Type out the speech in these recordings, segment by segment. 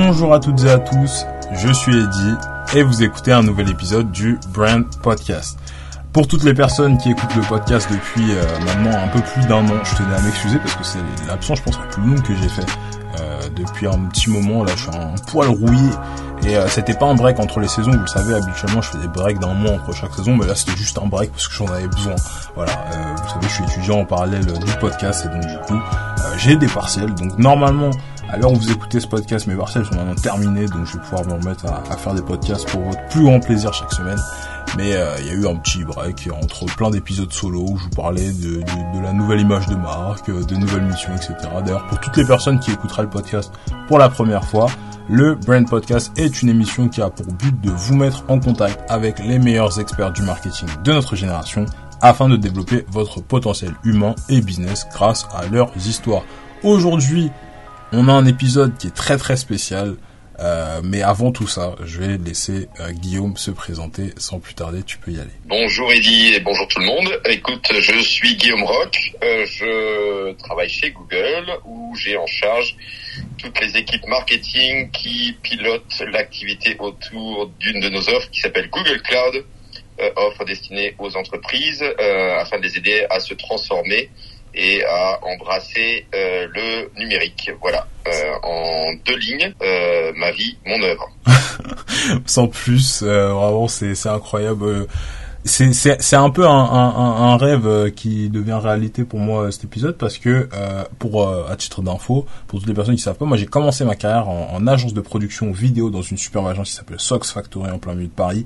Bonjour à toutes et à tous, je suis Eddy et vous écoutez un nouvel épisode du Brand Podcast. Pour toutes les personnes qui écoutent le podcast depuis euh, maintenant un peu plus d'un an, je tenais à m'excuser parce que c'est l'absence, je pense, la plus longue que j'ai fait euh, depuis un petit moment. Là, je suis un poil rouillé et euh, c'était pas un break entre les saisons. Vous le savez, habituellement, je fais des breaks d'un mois entre chaque saison, mais là, c'était juste un break parce que j'en avais besoin. Voilà, vous savez, je suis étudiant en parallèle du podcast et donc du coup, j'ai des partiels. Donc normalement, où vous écoutez ce podcast, mes partiels sont maintenant terminés, donc je vais pouvoir me remettre à, faire des podcasts pour votre plus grand plaisir chaque semaine. Mais euh, il y a eu un petit break entre plein d'épisodes solo où je vous parlais de, la nouvelle image de marque, euh, de nouvelles missions, etc. D'ailleurs, pour toutes les personnes qui écouteraient le podcast pour la première fois, le Brand Podcast est une émission qui a pour but de vous mettre en contact avec les meilleurs experts du marketing de notre génération afin de développer votre potentiel humain et business grâce à leurs histoires. Aujourd'hui, on a un épisode qui est très très spécial. Euh, mais avant tout ça, je vais laisser euh, Guillaume se présenter sans plus tarder. Tu peux y aller. Bonjour Eddy et bonjour tout le monde. Écoute, je suis Guillaume Rock. Euh, je travaille chez Google où j'ai en charge toutes les équipes marketing qui pilotent l'activité autour d'une de nos offres qui s'appelle Google Cloud, offre destinée aux entreprises afin de les aider à se transformer et à embrasser euh, le numérique. Voilà, euh, en deux lignes, euh, ma vie, mon œuvre. Sans plus, vraiment, c'est incroyable. C'est c'est un peu un, un, un rêve qui devient réalité pour moi cet épisode parce que pour à titre d'info pour toutes les personnes qui savent pas moi j'ai commencé ma carrière en, en, agence de production vidéo dans une superbe agence qui s'appelle Sox Factory en plein milieu de Paris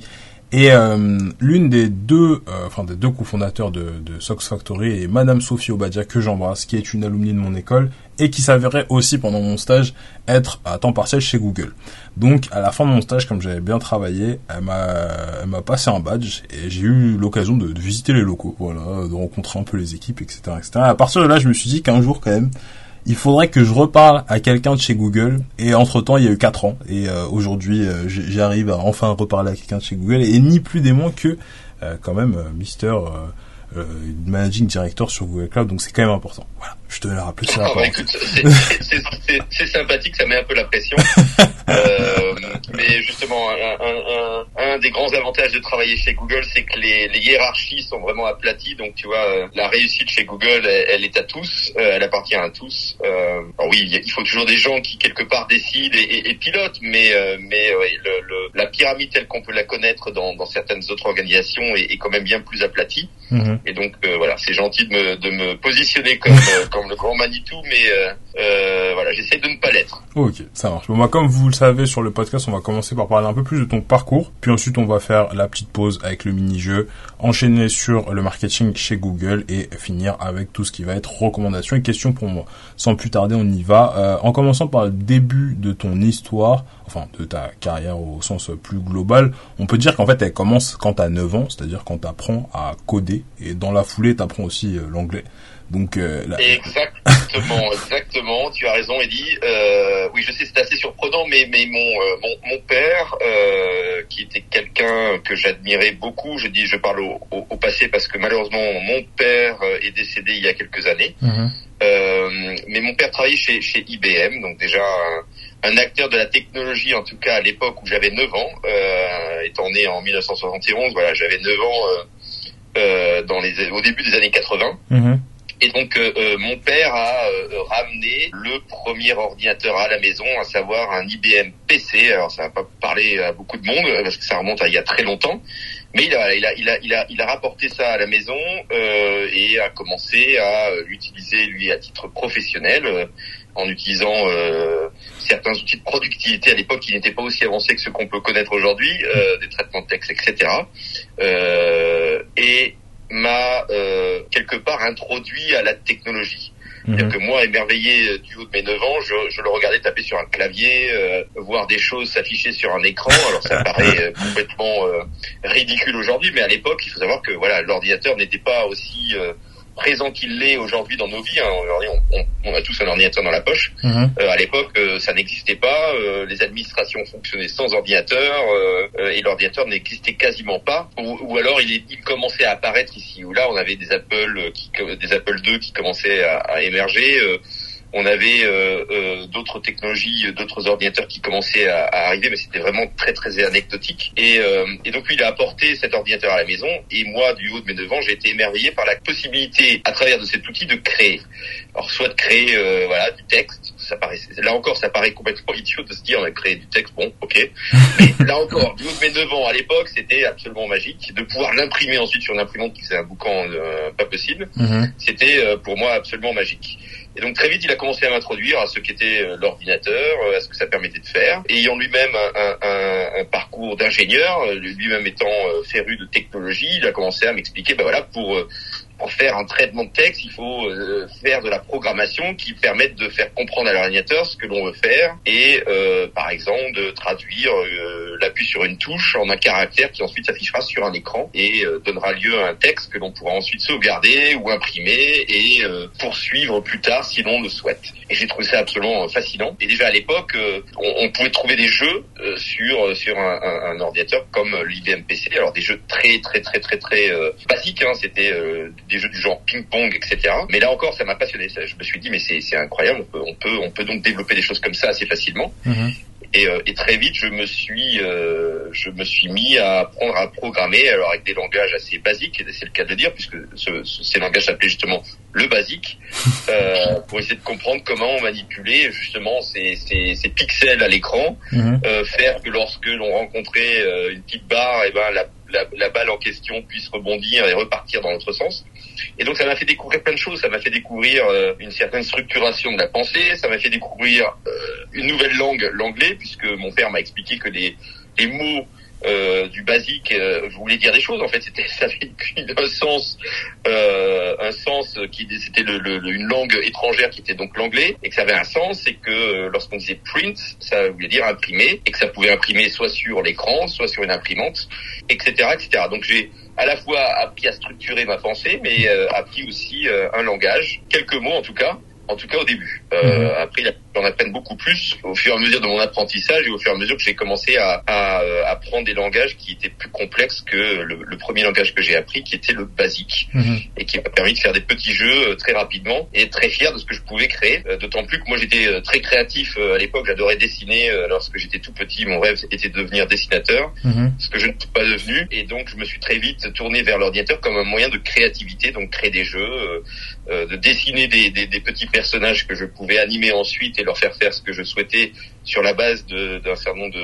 et euh, l'une des deux, euh, des deux cofondateurs de, de Sox Factory est Madame Sophie Obadia que j'embrasse, qui est une alumni de mon école et qui s'avérait aussi pendant mon stage être à temps partiel chez Google. Donc à la fin de mon stage, comme j'avais bien travaillé, elle m'a, elle m'a passé un badge et j'ai eu l'occasion de, de, visiter les locaux, voilà, de rencontrer un peu les équipes, etc., etc. À partir de là, je me suis dit qu'un jour quand même, il faudrait que je reparle à quelqu'un de chez Google. Et entre temps, il y a eu quatre ans. Et euh, aujourd'hui, euh, j'arrive à enfin reparler à quelqu'un de chez Google. Et ni plus des moins que euh, quand même Mister Managing Director sur Google Cloud. Donc c'est quand même important. Voilà, je te la rappeler. Ah, bah, c'est sympathique, ça met un peu la pression. mais justement, un, un, un, des grands avantages de travailler chez Google, c'est que les, les, hiérarchies sont vraiment aplaties. Donc, tu vois, euh, la réussite chez Google, elle, est à tous, euh, elle appartient à tous. Euh, alors oui, il faut toujours des gens qui quelque part décident et, et, pilotent, mais euh, mais le, le, la pyramide telle qu'on peut la connaître dans, dans certaines autres organisations est, est, quand même bien plus aplatie. Mhm. Et donc voilà, c'est gentil de me, de me positionner comme comme le grand Manitou, mais voilà, j'essaie de ne pas l'être. Ok, ça marche. Bon, bah, comme vous le savez sur le podcast, on va commencer par parler un peu plus de ton parcours, puis ensuite on va faire la petite pause avec le mini-jeu, enchaîner sur le marketing chez Google et finir avec tout ce qui va être recommandations et questions pour moi. Sans plus tarder, on y va. Euh, en commençant par le début de ton histoire, enfin de ta carrière au sens plus global, on peut dire qu'en fait elle commence quand tu as 9 ans, c'est-à-dire quand tu apprends à coder et dans la foulée tu apprends aussi euh, l'anglais. Donc euh, exactement, exactement. Tu as raison, Eddie. Euh, oui, je sais, c'est assez surprenant, mais mais mon euh, mon, mon, père, euh, qui était quelqu'un que j'admirais beaucoup. Je dis, je parle au, au, passé parce que malheureusement mon père est décédé il y a quelques années. Mhm. Euh, mais mon père travaillait chez chez IBM, donc déjà un, un acteur de la technologie, en tout cas à l'époque où j'avais 9 ans, étant né en 1971. Voilà, j'avais 9 ans dans les au début des années 80. Et donc euh, euh, mon père a euh, ramené le premier ordinateur à la maison, à savoir un IBM PC. Alors ça va pas parler à beaucoup de monde parce que ça remonte à il y a très longtemps, mais il a il a il a il a, il a rapporté ça à la maison et a commencé à l'utiliser lui à titre professionnel en utilisant certains outils de productivité à l'époque qui n'étaient pas aussi avancés que ceux qu'on peut connaître aujourd'hui, des traitements de texte, etc. et m'a euh, quelque part introduit à la technologie. Mhm. C'est-à-dire que moi, émerveillé euh, du haut de mes 9 ans, je, je le regardais taper sur un clavier, euh, voir des choses s'afficher sur un écran. Alors ça paraît complètement ridicule aujourd'hui, mais à l'époque, il faut savoir que voilà, l'ordinateur n'était pas aussi présent qu'il l'est aujourd'hui dans nos vies. Hein. On, on, a tous un ordinateur dans la poche. Mhm. Euh, à l'époque, euh, ça n'existait pas. Euh, les administrations fonctionnaient sans ordinateur et l'ordinateur n'existait quasiment pas. Ou, ou alors, il, il, commençait à apparaître ici ou là. On avait des Apple, qui, des Apple II qui commençaient à, à émerger. On avait euh, euh, d'autres technologies, d'autres ordinateurs qui commençaient à, à arriver, mais c'était vraiment très très anecdotique. Et, euh, et, donc lui, il a apporté cet ordinateur à la maison, et moi, du haut de mes devants, j'ai été émerveillé par la possibilité, à travers de cet outil, de créer. Alors soit de créer voilà du texte, ça paraît, là encore, ça paraît complètement idiot de se dire on a créé du texte, bon, ok. Mais là encore, du haut de mes devants, à l'époque, c'était absolument magique de pouvoir l'imprimer ensuite sur une imprimante qui faisait un boucan pas possible. Mhm. C'était pour moi absolument magique. Et donc très vite, il a commencé à m'introduire à ce qu'était euh, l'ordinateur, euh, à ce que ça permettait de faire. Et ayant lui-même un, parcours d'ingénieur, euh, lui-même étant féru de technologie, il a commencé à m'expliquer, ben voilà, pour pour faire un traitement de texte, il faut euh, faire de la programmation qui permette de faire comprendre à l'ordinateur ce que l'on veut faire et, euh, par exemple, de traduire euh, l'appui sur une touche en un caractère qui ensuite s'affichera sur un écran et donnera lieu à un texte que l'on pourra ensuite sauvegarder ou imprimer et poursuivre plus tard si l'on le souhaite. Et j'ai trouvé ça absolument fascinant. Et déjà à l'époque, on, on, pouvait trouver des jeux sur sur un, un, un ordinateur comme l'IBM PC. Alors des jeux très très très très très basiques. Hein. C'était des jeux du genre ping-pong, etc. Mais là encore, ça m'a passionné. Je me suis dit, mais c'est incroyable, on peut, on peut, on peut donc développer des choses comme ça assez facilement. Mhm. Et, euh, et, très vite, je me suis, euh, je me suis mis à apprendre à programmer, alors avec des langages assez basiques, c'est le cas de le dire, puisque ce, ces langages s'appelaient justement le basique, euh, pour essayer de comprendre comment manipuler justement ces, ces, ces pixels à l'écran, mhm. euh, faire que lorsque l'on rencontrait une petite barre, et eh ben la la, la, balle en question puisse rebondir et repartir dans l'autre sens. Et donc ça m'a fait découvrir plein de choses. Ça m'a fait découvrir euh, une certaine structuration de la pensée. Ça m'a fait découvrir euh, une nouvelle langue, l'anglais, puisque mon père m'a expliqué que les, les mots euh, du basique euh, voulais dire des choses en fait. C'était ça avait un sens euh, un sens qui c'était le, le, une langue étrangère qui était donc l'anglais et que ça avait un sens c'est que euh, lorsqu'on disait print ça voulait dire imprimer et que ça pouvait imprimer soit sur l'écran soit sur une imprimante etc etc donc j'ai à la fois appris à structurer ma pensée mais appris aussi un langage. Quelques mots en tout cas en tout cas au début. Euh, mhm. Après, j'en apprenne beaucoup plus au fur et à mesure de mon apprentissage et au fur et à mesure que j'ai commencé à, à, euh, apprendre des langages qui étaient plus complexes que le, le premier langage que j'ai appris, qui était le basique, mhm. et qui m'a permis de faire des petits jeux euh, très rapidement et très fier de ce que je pouvais créer. Euh, d'autant plus que moi j'étais très créatif à l'époque, j'adorais dessiner. Lorsque j'étais tout petit, mon rêve était de devenir dessinateur, mhm. ce que je ne suis pas devenu, et donc je me suis très vite tourné vers l'ordinateur comme un moyen de créativité, donc créer des jeux, de dessiner des, des, des petits personnages que je pouvais animer ensuite et leur faire faire ce que je souhaitais sur la base d'un certain nombre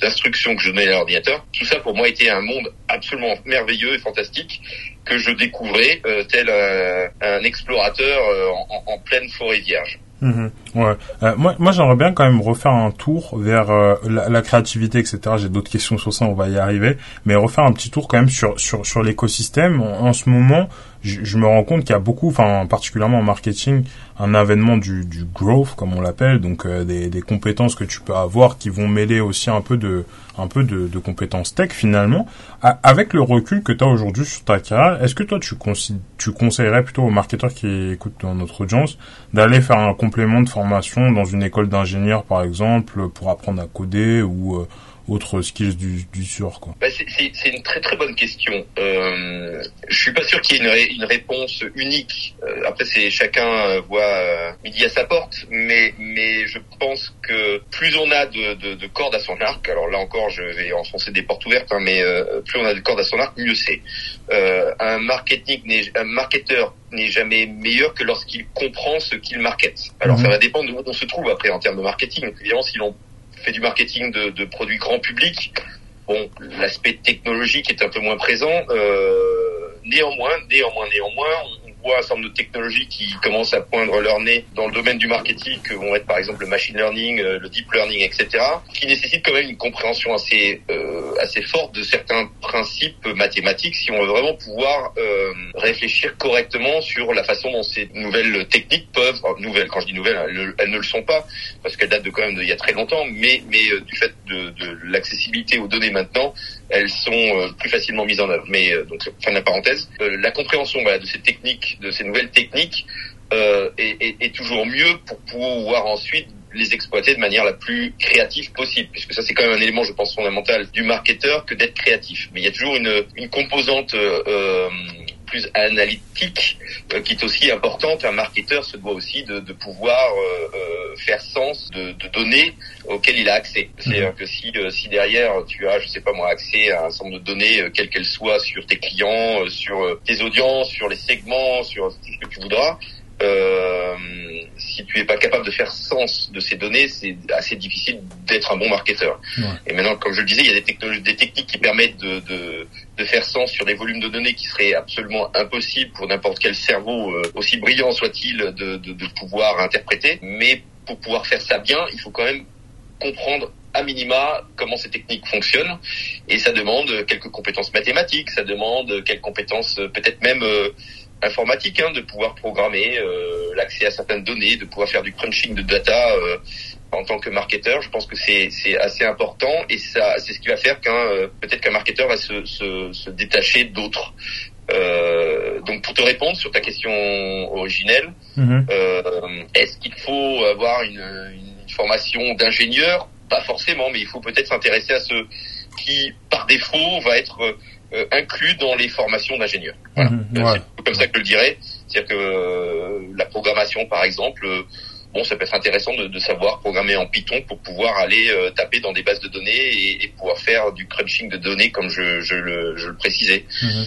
d'instructions que je donnais à l'ordinateur. Tout ça pour moi était un monde absolument merveilleux et fantastique que je découvrais euh, tel un, explorateur euh, en, pleine forêt vierge. Mhm. ouais. Euh, moi, moi j'aimerais bien quand même refaire un tour vers la, créativité, etc. J'ai d'autres questions sur ça, on va y arriver. Mais refaire un petit tour quand même sur sur sur l'écosystème. en, ce moment, je, me rends compte qu'il y a beaucoup, enfin particulièrement en marketing, un avènement du, du growth comme on l'appelle, donc euh, des, des, compétences que tu peux avoir qui vont mêler aussi un peu de, un peu de, de compétences tech finalement. avec le recul que tu as aujourd'hui sur ta carrière, est-ce que toi tu, tu conseillerais plutôt aux marketeurs qui écoutent notre audience d'aller faire un complément de formation dans une école d'ingénieur par exemple pour apprendre à coder ou euh, autres skills du, du sur quoi bah C'est une très très bonne question. Euh, je suis pas sûr qu'il y ait une, une, réponse unique. Euh, après, c'est chacun euh, voit euh, midi à sa porte, mais mais je pense que plus on a de, de, de, cordes à son arc, alors là encore, je vais enfoncer des portes ouvertes, hein, mais euh, plus on a de cordes à son arc, mieux c'est. Euh, un marketing, un marketeur n'est jamais meilleur que lorsqu'il comprend ce qu'il market. Alors mhm. ça va dépendre de où on se trouve après en termes de marketing. Évidemment, si l'on fait du marketing de, de produits grand public. Bon, l'aspect technologique est un peu moins présent. Euh, néanmoins, néanmoins, néanmoins, un certain nombre de technologies qui commencent à poindre leur nez dans le domaine du marketing, que vont être par exemple le machine learning, euh, le deep learning, etc., qui nécessitent quand même une compréhension assez euh, assez forte de certains principes mathématiques si on veut vraiment pouvoir euh, réfléchir correctement sur la façon dont ces nouvelles techniques peuvent, nouvelles, quand je dis nouvelles, elles, ne le sont pas, parce qu'elles datent de quand même d'il y a très longtemps, mais mais du fait de l'accessibilité aux données maintenant, elles sont euh, plus facilement mises en œuvre. Mais donc fin de la parenthèse, la compréhension voilà, de ces techniques de ces nouvelles techniques euh, est, est, est, toujours mieux pour pouvoir ensuite les exploiter de manière la plus créative possible, puisque ça c'est quand même un élément, je pense, fondamental du marketeur que d'être créatif. Mais il y a toujours une, une composante euh, euh plus analytique euh, qui est aussi importante. Un marketeur se doit aussi de, de pouvoir euh, euh, faire sens de, de, données auxquelles il a accès. C'est-à-dire que si, si derrière tu as, je sais pas moi, accès à un ensemble de données, quelles qu'elles soient, sur tes clients, sur tes audiences, sur les segments, sur ce que tu voudras, euh, tu es pas capable de faire sens de ces données, c'est assez difficile d'être un bon marketeur. Et maintenant, comme je le disais, il y a des techniques qui permettent de, de, de, faire sens sur des volumes de données qui seraient absolument impossibles pour n'importe quel cerveau, euh, aussi brillant soit-il, de, de, de pouvoir interpréter. Mais pour pouvoir faire ça bien, il faut quand même comprendre à minima comment ces techniques fonctionnent et ça demande quelques compétences mathématiques, ça demande quelques compétences euh, peut-être même euh, informatique, hein, de pouvoir programmer euh, l'accès à certaines données, de pouvoir faire du crunching de data euh, en tant que marketeur. Je pense que c'est c'est assez important et ça c'est ce qui va faire qu'un euh, peut-être qu'un marketeur va se se, se détacher d'autres. donc pour te répondre sur ta question originelle, mhm. est-ce qu'il faut avoir une, une formation d'ingénieur? Pas forcément, mais il faut peut-être s'intéresser à ce qui par défaut va être euh, inclus dans les formations d'ingénieurs. Voilà. Mhm, c'est comme ça que je le dirais. C'est-à-dire que euh, la programmation, par exemple, euh, bon, ça peut être intéressant de, de, savoir programmer en Python pour pouvoir aller taper dans des bases de données et, et, pouvoir faire du crunching de données, comme je, je, le, je le, précisais. Mhm.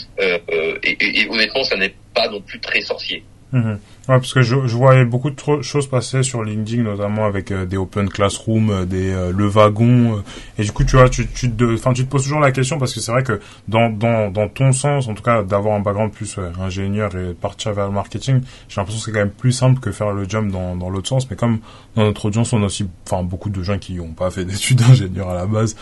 et, et, honnêtement, ça n'est pas non plus très sorcier. Mhm. Ouais, parce que je, je voyais beaucoup de choses passer sur LinkedIn, notamment avec euh, des open classroom, euh, des euh, le wagon, et du coup tu vois, tu, tu te, enfin tu te poses toujours la question parce que c'est vrai que dans dans dans ton sens, en tout cas d'avoir un background plus ingénieur et partir vers le marketing, j'ai l'impression que c'est quand même plus simple que faire le jump dans dans l'autre sens. Mais comme dans notre audience on a aussi, enfin beaucoup de gens qui n'ont pas fait d'études d'ingénieur à la base,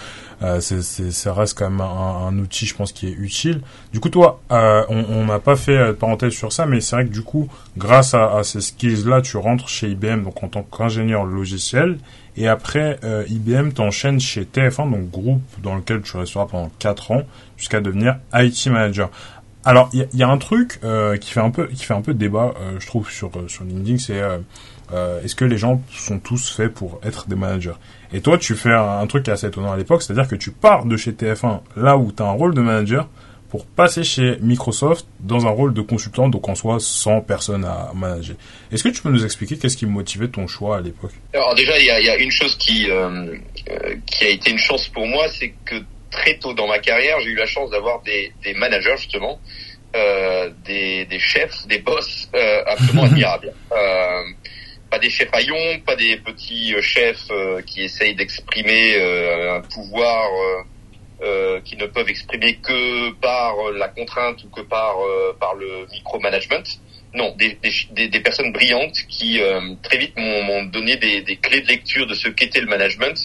c'est c'est ça reste quand même un, un, outil, je pense, qui est utile. Du coup toi, on n'a pas fait de parenthèse sur ça, mais c'est vrai que du coup, grâce à à, ces skills-là, tu rentres chez IBM donc en tant qu'ingénieur logiciel. Et après, euh, IBM t'enchaîne chez TF1, donc groupe dans lequel tu resteras pendant 4 ans, jusqu'à devenir IT manager. Alors, il y, a un truc euh, qui fait un peu qui fait un peu débat, euh, je trouve, sur LinkedIn, c'est est-ce que les gens sont tous faits pour être des managers? Et toi, tu fais un, un truc assez étonnant à l'époque, c'est-à-dire que tu pars de chez TF1, là où tu as un rôle de manager, pour passer chez Microsoft dans un rôle de consultant, donc en soi sans personne à manager. Est-ce que tu peux nous expliquer qu'est-ce qui motivait ton choix à l'époque? Alors déjà, il y a, y a, une chose qui, euh, euh, qui a été une chance pour moi, c'est que très tôt dans ma carrière, j'ai eu la chance d'avoir des, des managers justement, euh, des, des chefs, des boss euh, absolument admirables. Euh, pas des chefs haillons, pas des petits chefs qui essayent d'exprimer un pouvoir euh, qui ne peuvent exprimer que par la contrainte ou que par euh, par le micromanagement. Non, des, des, des, personnes brillantes qui euh, très vite m'ont donné des, des, clés de lecture de ce qu'était le management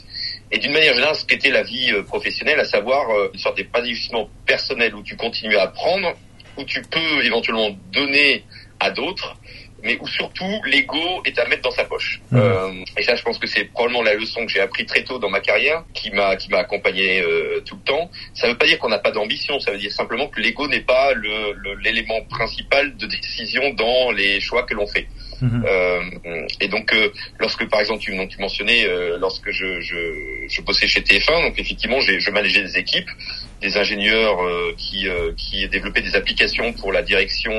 et d'une manière générale ce qu'était la vie professionnelle, à savoir une sorte d'épanouissement personnel où tu continues à apprendre, où tu peux éventuellement donner à d'autres mais où surtout l'ego est à mettre dans sa poche. Mmh. Euh, et ça, je pense que c'est probablement la leçon que j'ai appris très tôt dans ma carrière, qui m'a qui m'a accompagné euh, tout le temps. Ça ne veut pas dire qu'on n'a pas d'ambition, ça veut dire simplement que l'ego n'est pas le l'élément principal de décision dans les choix que l'on fait. Mmh. Euh, et donc, euh, lorsque par exemple tu, tu mentionnais, euh, lorsque je, je, je bossais chez TF1, donc effectivement, je manageais des équipes, des ingénieurs qui qui développaient des applications pour la direction,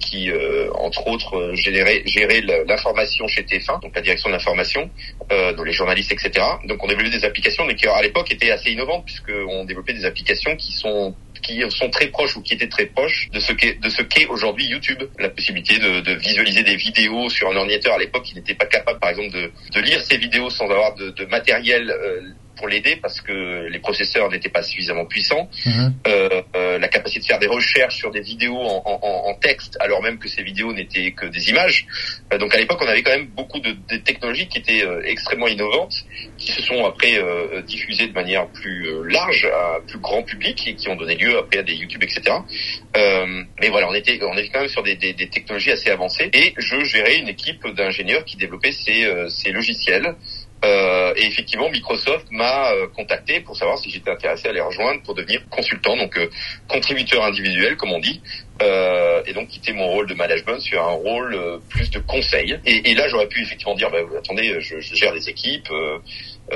qui entre autres gérait gérait l'information chez TF1, donc la direction de l'information, donc les journalistes, etc. Donc on développait des applications, mais qui à l'époque étaient assez innovantes puisqu'on développait des applications qui sont qui sont très proches ou qui étaient très proches de ce qu'est de ce qu'est aujourd'hui YouTube, la possibilité de, de, visualiser des vidéos sur un ordinateur à l'époque, il n'était pas capable, par exemple, de, de, lire ces vidéos sans avoir de, de matériel euh, pour l'aider parce que les processeurs n'étaient pas suffisamment puissants. Mhm. Euh, euh, la capacité de faire des recherches sur des vidéos en, en, en texte alors même que ces vidéos n'étaient que des images. Euh, donc à l'époque, on avait quand même beaucoup de, de technologies qui étaient euh, extrêmement innovantes, qui se sont après euh, diffusées de manière plus large, à plus grand public et qui ont donné lieu après à des YouTube, etc. mais voilà, on était, on était quand même sur des, des, des, technologies assez avancées et je gérais une équipe d'ingénieurs qui développaient ces, ces logiciels Euh, et effectivement, Microsoft m'a euh, contacté pour savoir si j'étais intéressé à les rejoindre pour devenir consultant, donc euh, contributeur individuel, comme on dit, euh, et donc quitter mon rôle de management sur un rôle plus de conseil. Et, et là, j'aurais pu effectivement dire, bah, attendez, je, je, gère des équipes.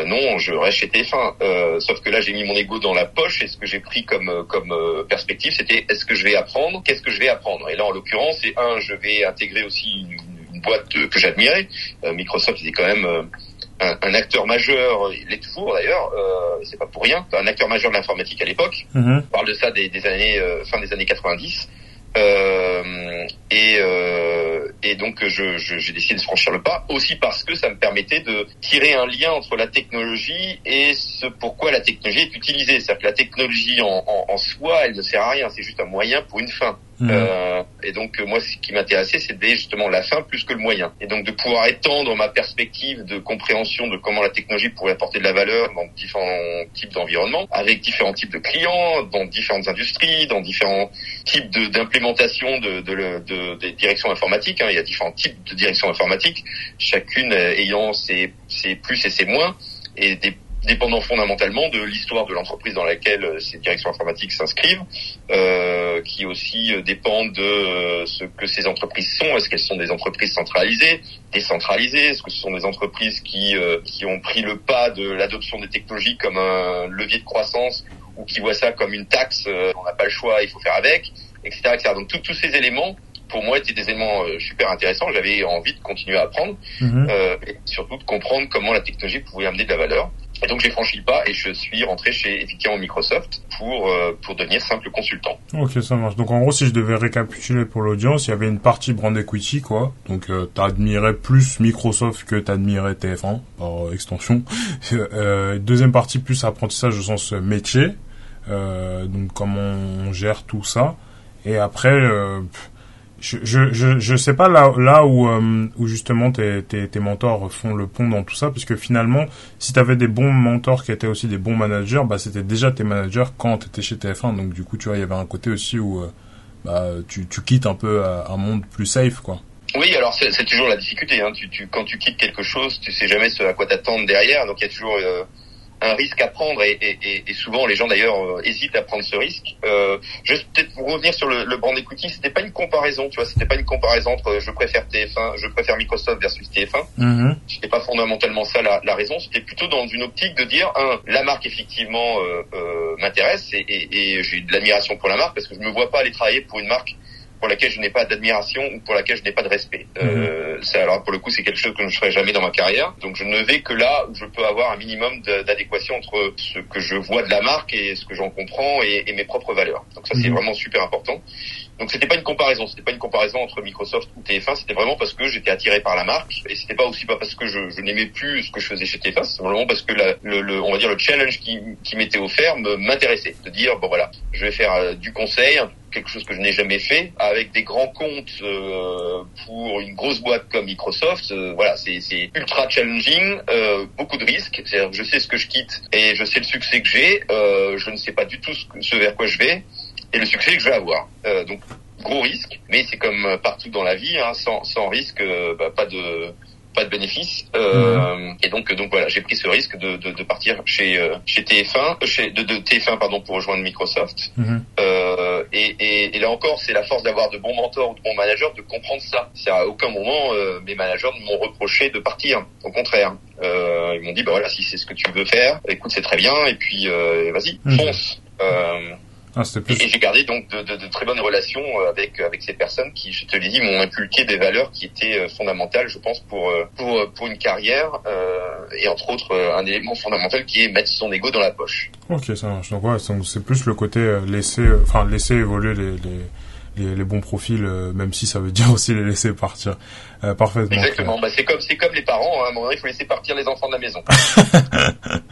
non, je reste chez TF1. sauf que là, j'ai mis mon ego dans la poche et ce que j'ai pris comme comme perspective, c'était est-ce que je vais apprendre Qu'est-ce que je vais apprendre? Et là, en l'occurrence, c'est un, je vais intégrer aussi une, une boîte que j'admirais. Microsoft était quand même un, un, acteur majeur, il est toujours d'ailleurs, euh, c'est pas pour rien, un acteur majeur de l'informatique à l'époque. Mhm. On parle de ça des, des années euh, fin des années 90. Euh, et, euh, et donc je, j'ai décidé de franchir le pas aussi parce que ça me permettait de tirer un lien entre la technologie et ce pourquoi la technologie est utilisée. C'est-à-dire que la technologie en, en, en soi, elle ne sert à rien, c'est juste un moyen pour une fin. Mhm. Euh, et donc moi, ce qui m'intéressait, c'était justement la fin plus que le moyen. Et donc de pouvoir étendre ma perspective de compréhension de comment la technologie pourrait apporter de la valeur dans différents types d'environnements, avec différents types de clients, dans différentes industries, dans différents types d'implémentation de, de, de, des directions informatiques. Hein. Il y a différents types de directions informatiques, chacune ayant ses, ses plus et ses moins, et des dépendant fondamentalement de l'histoire de l'entreprise dans laquelle euh, ces directions informatiques s'inscrivent, euh, qui aussi euh, dépendent de euh, ce que ces entreprises sont. Est-ce qu'elles sont des entreprises centralisées, décentralisées? Est-ce que ce sont des entreprises qui, qui ont pris le pas de l'adoption des technologies comme un levier de croissance ou qui voient ça comme une taxe, on n'a pas le choix, il faut faire avec, etc. etc. Donc tous ces éléments pour moi étaient des éléments super intéressants. J'avais envie de continuer à apprendre mhm. euh, et surtout de comprendre comment la technologie pouvait amener de la valeur. Et donc j'ai franchi le pas et je suis rentré chez effectivement Microsoft pour euh, pour devenir simple consultant. Ok, ça marche. Donc en gros, si je devais récapituler pour l'audience, il y avait une partie brand equity quoi. Donc euh, t'admirais plus Microsoft que t'admirais TF1 par extension. euh, deuxième partie plus apprentissage au sens métier. Euh, donc comment on gère tout ça. Et après, euh, je, je, je, sais pas là, là où, euh, où justement tes, tes, mentors font le pont dans tout ça, parce que finalement, si tu avais des bons mentors qui étaient aussi des bons managers, bah, c'était déjà tes managers quand tu étais chez TF1. Donc du coup, tu vois, il y avait un côté aussi où euh, bah, tu, tu quittes un peu euh, un monde plus safe, quoi. Oui, alors c'est toujours la difficulté. Hein. Tu, tu, quand tu quittes quelque chose, tu sais jamais ce à quoi t'attendre derrière. Donc il y a toujours un risque à prendre et, et, et souvent les gens d'ailleurs euh, hésitent à prendre ce risque. Euh, juste peut-être pour revenir sur le, le brand equity, c'était pas une comparaison, tu vois, c'était pas une comparaison entre euh, je préfère TF1, je préfère Microsoft versus TF1. Mm-hmm. C'était pas fondamentalement ça la, la raison, c'était plutôt dans une optique de dire un, la marque effectivement euh, euh m'intéresse et, et j'ai de l'admiration pour la marque parce que je me vois pas aller travailler pour une marque pour laquelle je n'ai pas d'admiration ou pour laquelle je n'ai pas de respect. Mhm. Euh, ça, alors pour le coup, c'est quelque chose que je ne ferai jamais dans ma carrière. Donc je ne vais que là où je peux avoir un minimum d'adéquation entre ce que je vois de la marque et ce que j'en comprends et, et, mes propres valeurs. Donc ça, c'est mhm. vraiment super important. Donc c'était pas une comparaison, c'était pas une comparaison entre Microsoft ou TF1, c'était vraiment parce que j'étais attiré par la marque. Et c'était pas aussi pas parce que je, je n'aimais plus ce que je faisais chez TF1, c'est vraiment parce que la, le, le, on va dire le challenge qui, qui m'était offert m'intéressait, de dire bon voilà, je vais faire euh, du conseil, quelque chose que je n'ai jamais fait, avec des grands comptes euh, pour une grosse boîte comme Microsoft, euh, voilà, c'est ultra challenging, euh, beaucoup de risques. C'est-à-dire je sais ce que je quitte et je sais le succès que j'ai, euh, je ne sais pas du tout ce vers quoi je vais et le succès que je vais avoir. Euh, donc gros risque, mais c'est comme partout dans la vie, hein, sans, sans risque, euh, bah, pas de pas de bénéfice. Euh, mhm. Et donc donc voilà, j'ai pris ce risque de, de, de partir chez euh, chez TF1, chez de, de, TF1 pardon pour rejoindre Microsoft. Mhm. Euh, et, et, et, là encore, c'est la force d'avoir de bons mentors ou de bons managers de comprendre ça. C'est à aucun moment mes managers m'ont reproché de partir. Au contraire, ils m'ont dit bah voilà si c'est ce que tu veux faire, écoute c'est très bien et puis vas-y mhm. fonce. Ah, et, j'ai gardé donc de, de, de, très bonnes relations euh, avec avec ces personnes qui, je te l'ai dit, m'ont inculqué des valeurs qui étaient euh, fondamentales, je pense, pour euh, pour pour une carrière et entre autres un élément fondamental qui est mettre son ego dans la poche. Ok, ça marche. Donc ouais, c'est plus le côté laisser, enfin laisser évoluer les, les les, les, bons profils, même si ça veut dire aussi les laisser partir euh, parfaitement. Exactement. Bah, c'est comme c'est comme les parents. Hein. À un moment donné, il faut laisser partir les enfants de la maison.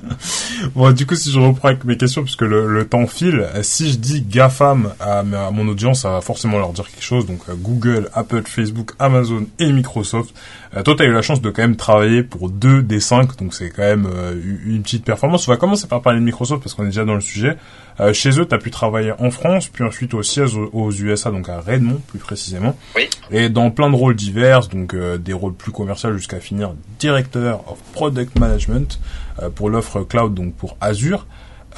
bon, du coup, si je reprends avec mes questions, puisque le, le temps file, si je dis GAFAM à, à, mon audience, ça va forcément leur dire quelque chose. Donc, Google, Apple, Facebook, Amazon et Microsoft. Euh, toi, tu as eu la chance de quand même travailler pour deux des cinq, donc c'est quand même euh, une petite performance. On va commencer par parler de Microsoft, parce qu'on est déjà dans le sujet. Euh, chez eux, tu as pu travailler en France, puis ensuite au siège aux, USA, donc à Redmond plus précisément. Oui. Et dans plein de rôles divers, donc des rôles plus commerciaux jusqu'à finir directeur of product management pour l'offre cloud, donc pour Azure.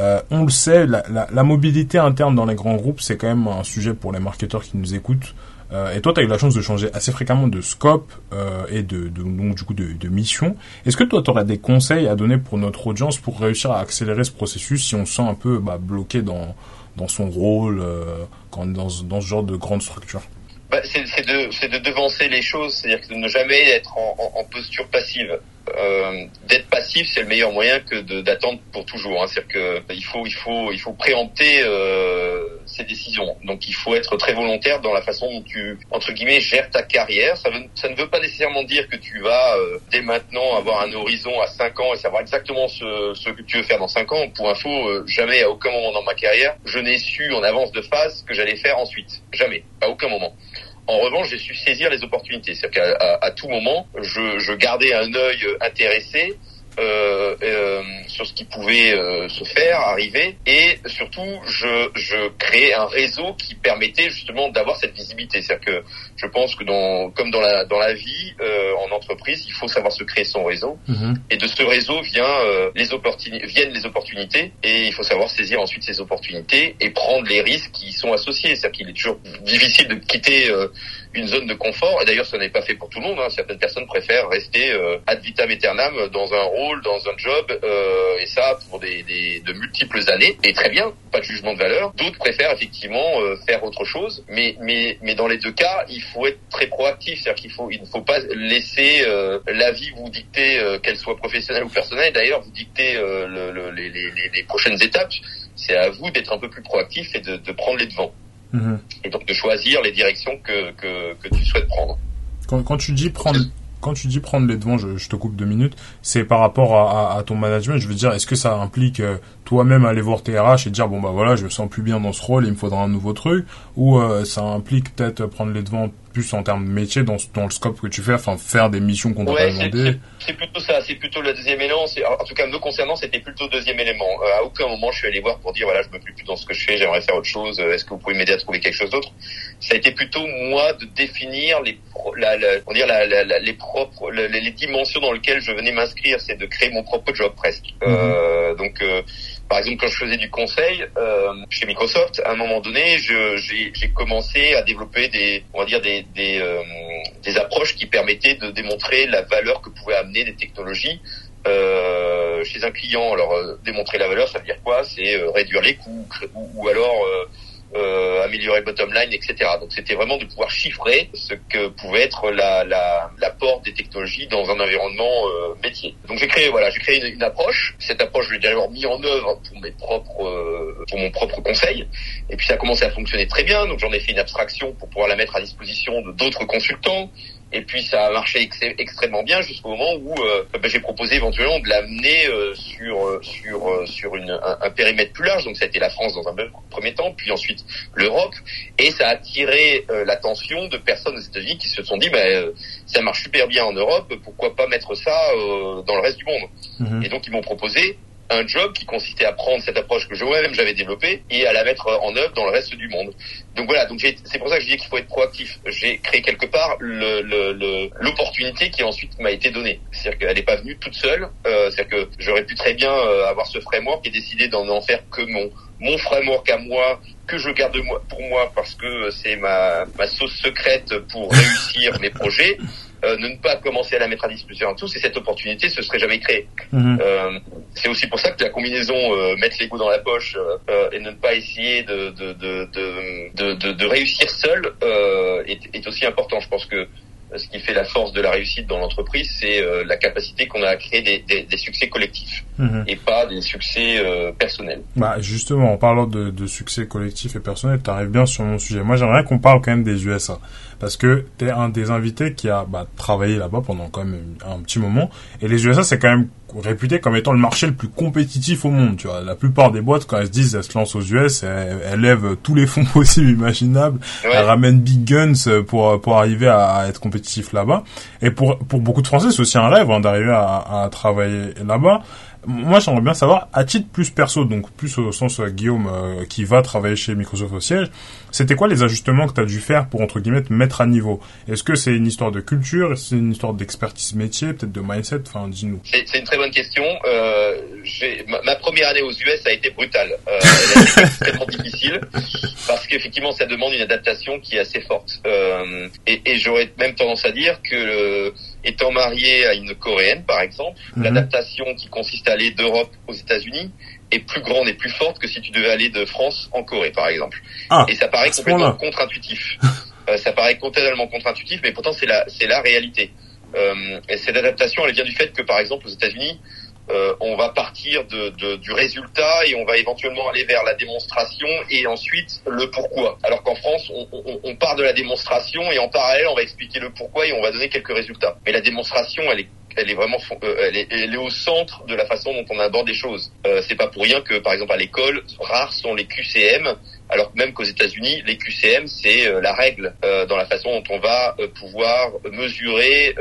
Euh, on le sait, la, la, la, mobilité interne dans les grands groupes, c'est quand même un sujet pour les marketeurs qui nous écoutent. Euh, et toi, tu as eu la chance de changer assez fréquemment de scope euh, et de, de, donc du coup de, de mission. Est-ce que toi, tu aurais des conseils à donner pour notre audience pour réussir à accélérer ce processus si on se sent un peu bah, bloqué dans dans son rôle, euh, quand, dans, dans ce genre de grande structure? Bah, c'est de, de devancer les choses, c'est-à-dire de ne jamais être en, en, en posture passive. Euh, d'être passif, c'est le meilleur moyen que d'attendre pour toujours. Hein. C'est-à-dire que il faut, il faut, il faut préempter euh, ses décisions. Donc il faut être très volontaire dans la façon dont tu, entre guillemets, gères ta carrière. Ça, veut, ça ne veut pas nécessairement dire que tu vas euh, dès maintenant avoir un horizon à 5 ans et savoir exactement ce, ce que tu veux faire dans 5 ans. Pour info, euh, jamais à aucun moment dans ma carrière, je n'ai su en avance de phase ce que j'allais faire ensuite. Jamais, à aucun moment. En revanche, j'ai su saisir les opportunités. C'est-à-dire qu'à à, tout moment, je, je gardais un œil intéressé sur ce qui pouvait euh, se faire, arriver, et surtout je, je créais un réseau qui permettait justement d'avoir cette visibilité. C'est-à-dire que je pense que dans, comme dans la dans la vie, euh, en entreprise, il faut savoir se créer son réseau, Mhm. et de ce réseau vient euh, les opportunités, viennent les opportunités, et il faut savoir saisir ensuite ces opportunités et prendre les risques qui y sont associés. C'est-à-dire qu'il est toujours difficile de quitter euh, une zone de confort. Et d'ailleurs, ce n'est pas fait pour tout le monde. Hein. Certaines personnes préfèrent rester euh, ad vitam aeternam dans un rôle, dans un job, euh, et ça pour des, des, de multiples années. Et très bien, pas de jugement de valeur. D'autres préfèrent effectivement euh, faire autre chose. Mais, mais, mais dans les deux cas, il faut être très proactif. C'est-à-dire qu'il faut, il ne faut pas laisser euh, la vie vous dicter, euh, qu'elle soit professionnelle ou personnelle. D'ailleurs, vous dicter euh, le, le, les, les, les prochaines étapes. C'est à vous d'être un peu plus proactif et de, de prendre les devants Mhm. et donc de choisir les directions que, que, que tu souhaites prendre. Quand, quand tu dis prendre quand tu dis prendre les devants, je, je te coupe deux minutes, c'est par rapport à, à, à, ton management. Je veux dire, est-ce que ça implique euh, toi-même aller voir tes RH et dire bon bah voilà, je me sens plus bien dans ce rôle, il me faudra un nouveau truc, ou euh, ça implique peut-être prendre les devants plus en termes de métier dans, dans le scope que tu fais, enfin faire des missions qu'on t'a ouais, demandé. C'est plutôt ça, c'est plutôt le deuxième élément. En tout cas, me concernant, c'était plutôt le deuxième élément. Euh, à aucun moment, je suis allé voir pour dire voilà, je me plais plus dans ce que je fais, j'aimerais faire autre chose. Est-ce que vous pouvez m'aider à trouver quelque chose d'autre? Ça a été plutôt moi de définir les, la, la, on dire la, la, les propres, les, les, dimensions dans lesquelles je venais m'inscrire. C'est de créer mon propre job presque. Mhm. Euh, donc euh, par exemple, quand je faisais du conseil euh, chez Microsoft, à un moment donné, j'ai commencé à développer des, on va dire des, des, euh, des, approches qui permettaient de démontrer la valeur que pouvaient amener des technologies euh, chez un client. Alors, euh, démontrer la valeur, ça veut dire quoi? C'est euh, réduire les coûts ou, ou alors euh, améliorer le bottom line, etc. Donc, c'était vraiment de pouvoir chiffrer ce que pouvait être la, la, l'apport des technologies dans un environnement métier. Donc, j'ai créé, voilà, j'ai créé une, approche. Cette approche, je l'ai d'abord mis en œuvre pour mes propres, pour mon propre conseil. Et puis, ça a commencé à fonctionner très bien. Donc, j'en ai fait une abstraction pour pouvoir la mettre à disposition de d'autres consultants. Et puis ça a marché ex extrêmement bien jusqu'au moment où euh, ben, j'ai proposé éventuellement de l'amener euh, sur sur euh, sur une, un, un, périmètre plus large. Donc ça a été la France dans un premier temps, puis ensuite l'Europe, et ça a attiré euh, l'attention de personnes aux États-Unis qui se sont dit ben ça marche super bien en Europe, pourquoi pas mettre ça euh, dans le reste du monde. Mm -hmm. Et donc ils m'ont proposé un job qui consistait à prendre cette approche que moi-même j'avais développée et à la mettre en œuvre dans le reste du monde. Donc voilà, donc c'est pour ça que je dis qu'il faut être proactif. J'ai créé quelque part l'opportunité qui ensuite m'a été donnée. C'est-à-dire qu'elle n'est pas venue toute seule. Euh, C'est-à-dire que j'aurais pu très bien euh, avoir ce framework et décider d'en en faire que mon mon framework à moi que je garde moi, pour moi parce que c'est ma, ma sauce secrète pour réussir mes projets. Euh, ne pas commencer à la mettre à disposition à tous et cette opportunité se serait jamais créée. -hmm. euh, c'est aussi pour ça que la combinaison euh, mettre l'ego dans la poche et ne pas essayer de de de de, réussir seul est, est, aussi important. Je pense que ce qui fait la force de la réussite dans l'entreprise, c'est la capacité qu'on a à créer des, des, des succès collectifs -hmm. et pas des succès personnels. Bah justement, en parlant de, de succès collectif et personnel, tu arrives bien sur mon sujet. Moi, j'aimerais qu'on parle quand même des USA parce que tu es un des invités qui a bah, travaillé là-bas pendant quand même un petit moment. Et les USA, c'est quand même réputé comme étant le marché le plus compétitif au monde. Tu vois, la plupart des boîtes quand elles se disent elles se lancent aux US, elles, lèvent tous les fonds possibles imaginables, elles ramènent big guns pour pour arriver à, être compétitif là-bas. Et pour pour beaucoup de Français, c'est aussi un rêve hein, d'arriver à, à travailler là-bas moi j'aimerais bien savoir à titre plus perso donc plus au sens euh, Guillaume euh, qui va travailler chez Microsoft au siège c'était quoi les ajustements que tu as dû faire pour entre guillemets te mettre à niveau? Est-ce que c'est une histoire de culture? C'est une histoire d'expertise métier peut-être de mindset? Enfin dis-nous. C'est une très bonne question. Euh, ma, ma, première année aux US a été brutale. Euh, elle a été extrêmement difficile parce qu'effectivement ça demande une adaptation qui est assez forte. Euh, et, et j'aurais même tendance à dire que étant marié à une coréenne, par exemple, mhm. l'adaptation qui consiste à aller d'Europe aux États-Unis est plus grande et plus forte que si tu devais aller de France en Corée, par exemple. Ah, et ça paraît complètement contre-intuitif. euh, ça paraît totalement contre-intuitif, mais pourtant c'est la c'est la réalité. Euh, et cette adaptation, elle vient du fait que, par exemple, aux États-Unis, euh, on va partir de, de, du résultat et on va éventuellement aller vers la démonstration et ensuite le pourquoi. Alors qu'en France, on, on, on, part de la démonstration et en parallèle, on va expliquer le pourquoi et on va donner quelques résultats. Mais la démonstration, elle est elle est vraiment euh, elle, est, au centre de la façon dont on aborde les choses. Euh, c'est pas pour rien que par exemple à l'école, rares sont les QCM alors même qu'aux États-Unis, les QCM, c'est euh, la règle euh, dans la façon dont on va euh, pouvoir mesurer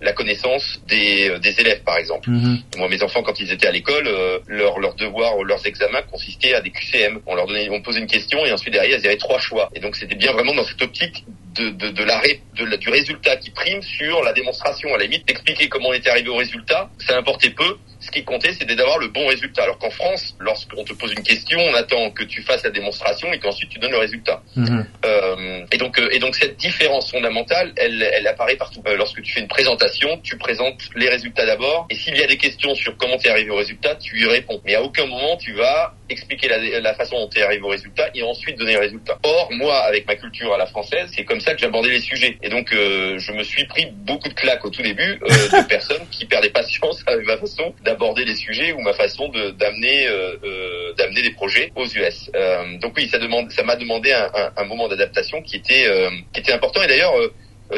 la connaissance des, des élèves, par exemple. Mhm. Moi, mes enfants, quand ils étaient à l'école, leurs leur devoirs ou leurs examens consistaient à des QCM. On leur donnait, on posait une question et ensuite derrière, ils avaient trois choix. Et donc, c'était bien vraiment dans cette optique de, de, de l'arrêt de du résultat qui prime sur la démonstration. À la limite, d'expliquer comment on était arrivé au résultat, ça importait peu ce qui comptait, c'était d'avoir le bon résultat. Alors qu'en France, lorsqu'on te pose une question, on attend que tu fasses la démonstration et qu'ensuite tu donnes le résultat. Mhm. Euh, et donc, euh, et donc cette différence fondamentale, elle, elle apparaît partout. Euh, lorsque tu fais une présentation, tu présentes les résultats d'abord, et s'il y a des questions sur comment tu es arrivé au résultat, tu y réponds. Mais à aucun moment tu vas expliquer la, la façon dont tu es arrivé au résultat et ensuite donner le résultat. Or, moi, avec ma culture à la française, c'est comme ça que j'abordais les sujets. Et donc, euh, je me suis pris beaucoup de claques au tout début de personnes qui perdaient patience avec ma façon d'aborder les sujets ou ma façon de d'amener euh, euh, d'amener des projets aux US. Euh, donc oui, ça demande, ça m'a demandé un, un, un moment d'adaptation qui était qui était important et d'ailleurs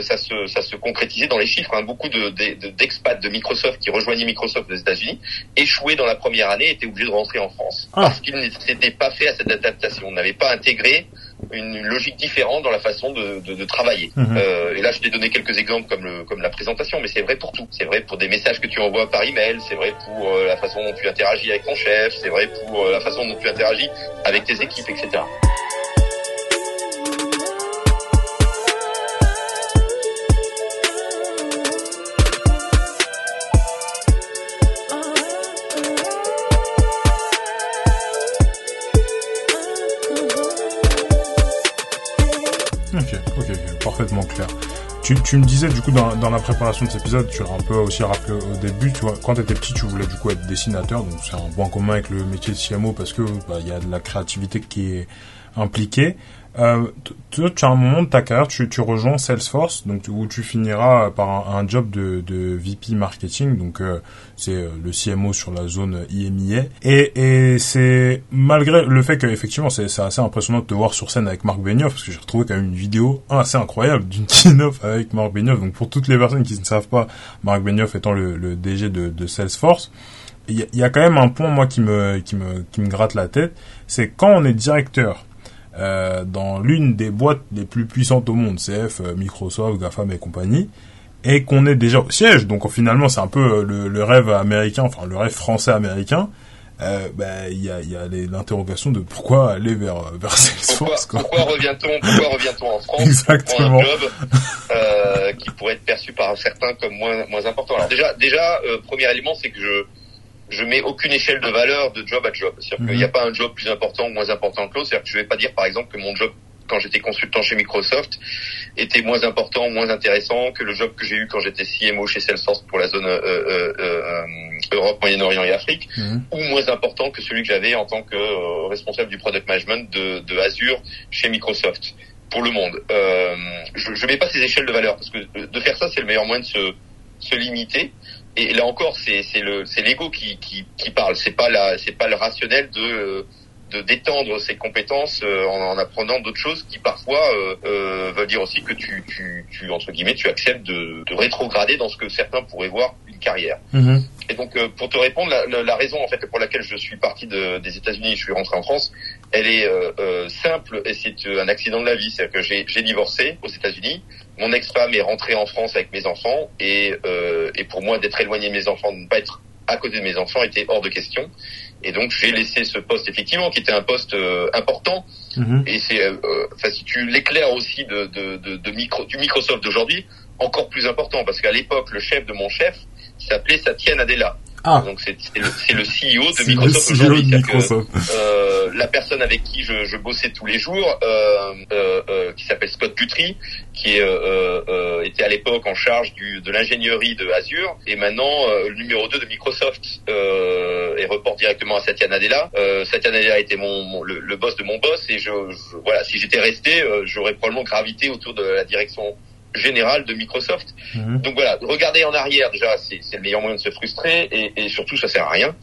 ça se, ça se concrétisait dans les chiffres. Hein. Beaucoup de, d'expats de, Microsoft qui rejoignaient Microsoft aux États-Unis échouaient dans la première année, étaient obligés de rentrer en France ah. parce qu'ils ne s'étaient pas fait à cette adaptation, n'avaient pas intégré une, logique différente dans la façon de, de, de travailler. Mhm. Euh, et là, je t'ai donné quelques exemples comme, le, comme la présentation, mais c'est vrai pour tout. C'est vrai pour des messages que tu envoies par email, c'est vrai pour euh, la façon dont tu interagis avec ton chef, c'est vrai pour euh, la façon dont tu interagis avec tes équipes, etc. clair. Tu, me disais du coup dans, la préparation de cet épisode, tu as un peu aussi rappelé au début, tu vois, quand tu étais petit, tu voulais du coup être dessinateur, donc c'est un point commun avec le métier de CMO parce que bah, il y a de la créativité qui est impliquée. Euh, tu as un moment de ta carrière, tu, tu rejoins Salesforce, donc où tu finiras par un, job de, de, VP marketing, donc euh, c'est euh, le CMO sur la zone IMIA. Et, et c'est malgré le fait que effectivement c'est assez impressionnant de te voir sur scène avec Marc Benioff, parce que j'ai retrouvé quand même une vidéo assez incroyable d'une keynote avec Marc Benioff. Donc pour toutes les personnes qui ne savent pas, Marc Benioff étant le, le DG de, de Salesforce, il y a quand même un point moi qui me qui me qui me gratte la tête, c'est quand on est directeur euh, dans l'une des boîtes les plus puissantes au monde, CF, euh, Microsoft, GAFAM et compagnie, et qu'on est déjà au siège. Donc finalement, c'est un peu euh, le, le, rêve américain, enfin le rêve français-américain. Euh, ben, il y a, y a l'interrogation de pourquoi aller vers vers Salesforce. Pourquoi, pourquoi revient-on pourquoi revient-on en France Exactement. pour un job euh, qui pourrait être perçu par certains comme moins moins important. Alors déjà déjà premier élément c'est que je je mets aucune échelle de valeur de job à job. C'est-à-dire qu'il n'y a mhm. pas un job plus important ou moins important que l'autre. C'est-à-dire que je vais pas dire, par exemple, que mon job quand j'étais consultant chez Microsoft était moins important, moins intéressant que le job que j'ai eu quand j'étais CMO chez Salesforce pour la zone euh, euh, euh, Europe, Moyen-Orient et Afrique, mhm. ou moins important que celui que j'avais en tant que responsable du product management de, de, Azure chez Microsoft pour le monde. je ne mets pas ces échelles de valeur parce que de faire ça, c'est le meilleur moyen de se, se limiter et là encore, c'est c'est le c'est l'ego qui, qui qui parle. C'est pas la c'est pas le rationnel de de d'étendre ses compétences euh, en, en, apprenant d'autres choses qui parfois euh, euh, veulent dire aussi que tu, tu, tu entre guillemets tu acceptes de, de, rétrograder dans ce que certains pourraient voir une carrière. Mhm. Et donc euh, pour te répondre, la, la, la, raison en fait pour laquelle je suis parti de, des États-Unis, je suis rentré en France, elle est euh, simple et c'est un accident de la vie, c'est-à-dire que j'ai divorcé aux États-Unis. Mon ex-femme est rentrée en France avec mes enfants et, et pour moi d'être éloigné de mes enfants, de ne pas être à côté de mes enfants était hors de question. Et donc j'ai laissé ce poste effectivement qui était un poste euh, important. Mhm. Et c'est, euh, enfin si tu l'éclaires aussi de, de, de, de micro, du Microsoft d'aujourd'hui, encore plus important parce qu'à l'époque le chef de mon chef s'appelait Satya Nadella. Ah. Donc c'est le, le CEO de Microsoft de aujourd'hui. C'est-à-dire que, Microsoft. euh, la personne avec qui je, je bossais tous les jours, euh, euh, euh, qui s'appelle Scott Putry, qui euh, euh, était à l'époque en charge du, de l'ingénierie de Azure, et maintenant euh, le numéro 2 de Microsoft, euh, et reporte directement à Satya Nadella. Euh, Satya Nadella était mon, mon- le, le boss de mon boss, et je, je- voilà, si j'étais resté, euh, j'aurais probablement gravité autour de la direction générale de Microsoft. Mhm. Donc voilà, regarder en arrière déjà, c'est c'est le meilleur moyen de se frustrer et, et surtout ça sert à rien.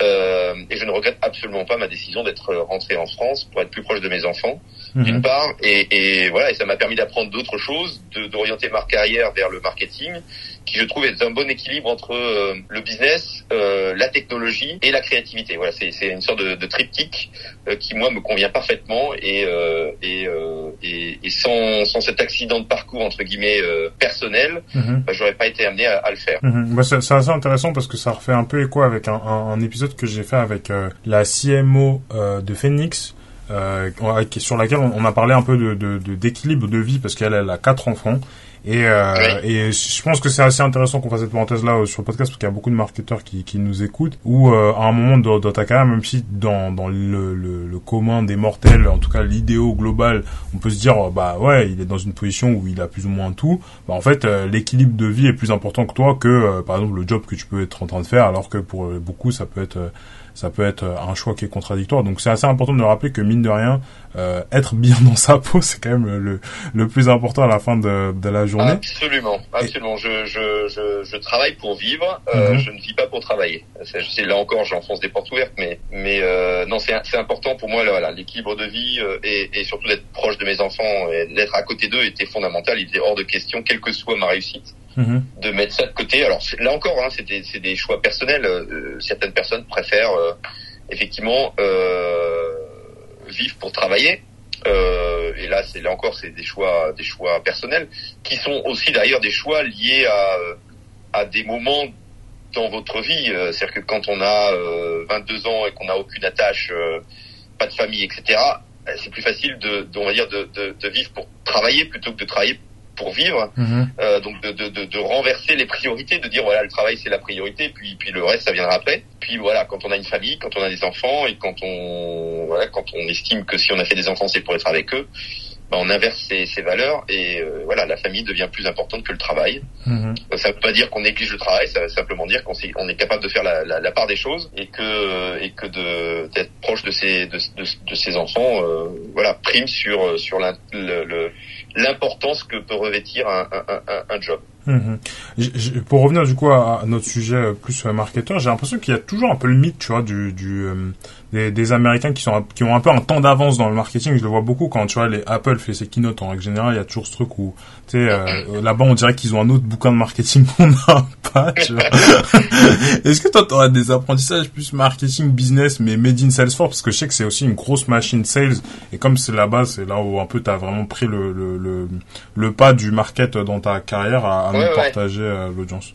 Euh, et je ne regrette absolument pas ma décision d'être rentré en France pour être plus proche de mes enfants, d'une Mhm. part, et, et voilà, et ça m'a permis d'apprendre d'autres choses, d'orienter ma carrière vers le marketing, qui je trouve est un bon équilibre entre euh, le business, euh, la technologie et la créativité. Voilà, c'est une sorte de, de triptyque euh, qui moi me convient parfaitement et euh, et, euh, et, et sans, sans cet accident de parcours entre guillemets personnel, Mhm. bah, j'aurais pas été amené à, à le faire. Mhm. Bah, c'est c'est assez intéressant parce que ça refait un peu écho avec un, un- un épisode que j'ai fait avec euh, la CMO euh, de Phoenix. Euh, sur laquelle on, a parlé un peu de- d'équilibre de, vie parce qu'elle elle a quatre enfants et euh, Oui. et je pense que c'est assez intéressant qu'on fasse cette parenthèse là sur le podcast parce qu'il y a beaucoup de marketeurs qui, qui nous écoutent ou euh, à un moment dans, dans ta carrière même si dans dans le, le, le commun des mortels en tout cas l'idéo global on peut se dire euh, bah ouais il est dans une position où il a plus ou moins tout bah en fait euh, l'équilibre de vie est plus important que toi que euh, par exemple le job que tu peux être en train de faire alors que pour euh, beaucoup ça peut être euh, ça peut être euh, un choix qui est contradictoire donc c'est assez important de rappeler que mine de rien euh, être bien dans sa peau c'est quand même le, le plus important à la fin de, de la journée Absolument, absolument. Je, je, je, je travaille pour vivre, euh, Mhm. je ne vis pas pour travailler. C'est là encore, j'enfonce des portes ouvertes, mais mais euh, non, c'est c'est important pour moi. là, Voilà, l'équilibre de vie euh, et, et surtout d'être proche de mes enfants et d'être à côté d'eux était fondamental. Il était hors de question, quelle que soit ma réussite, Mhm. de mettre ça de côté. Alors là encore, hein, c'est des, choix personnels. Euh, certaines personnes préfèrent euh, effectivement euh, vivre pour travailler. Euh, et là, c'est là encore, c'est des choix, des choix personnels qui sont aussi d'ailleurs des choix liés à euh, à des moments dans votre vie. C'est-à-dire que quand on a euh, 22 ans et qu'on n'a aucune attache, pas de famille, etc. C'est plus facile de, de- on va dire, de, de, de vivre pour travailler plutôt que de travailler pour vivre. Mhm. Euh, donc de, de, de, de renverser les priorités, de dire voilà le travail c'est la priorité, puis puis le reste ça viendra après. Puis voilà quand on a une famille, quand on a des enfants et quand on voilà quand on estime que si on a fait des enfants c'est pour être avec eux, ben, on inverse ces, valeurs et euh, voilà la famille devient plus importante que le travail. Mhm. Ça veut pas dire qu'on néglige le travail, ça veut simplement dire qu'on s'est- on est capable de faire la, la, la part des choses et que et que de d'être proche de ses de, de, de ses enfants, euh, voilà prime sur sur l'in- le- le- l'importance que peut revêtir un, un, job. Mhm. Pour revenir du coup à, notre sujet plus marketeur, j'ai l'impression qu'il y a toujours un peu le mythe, tu vois, du, du euh, des, des Américains qui sont qui ont un peu un temps d'avance dans le marketing. Je le vois beaucoup quand tu vois les Apple fait ses keynotes en règle générale, il y a toujours ce truc où tu sais euh, là-bas on dirait qu'ils ont un autre bouquin de marketing qu'on n'a pas. Tu vois. Est-ce que toi tu aurais des apprentissages plus marketing business mais made in Salesforce? Parce que je sais que c'est aussi une grosse machine sales et comme c'est là-bas c'est là où un peu tu as vraiment pris le, le, le le pas du market dans ta carrière à, à Ouais, nous ouais. partager euh, l'audience.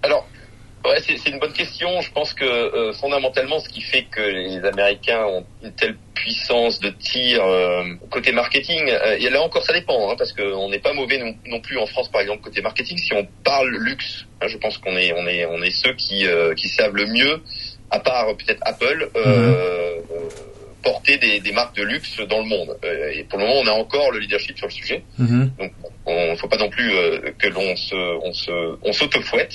Ouais, c'est une bonne question. Je pense que euh, fondamentalement, ce qui fait que les Américains ont une telle puissance de tir euh, côté marketing, euh, et là encore, ça dépend, hein, parce qu'on n'est pas mauvais non, non plus en France, par exemple, côté marketing. Si on parle luxe, hein, je pense qu'on est, on est, on est ceux qui, euh, qui savent le mieux, à part peut-être Apple. Euh, euh, porter des, des marques de luxe dans le monde. Euh, et pour le moment, on a encore le leadership sur le sujet. Mhm. Donc, on ne faut pas non plus euh, que l'on se, on se, on s'auto-fouette.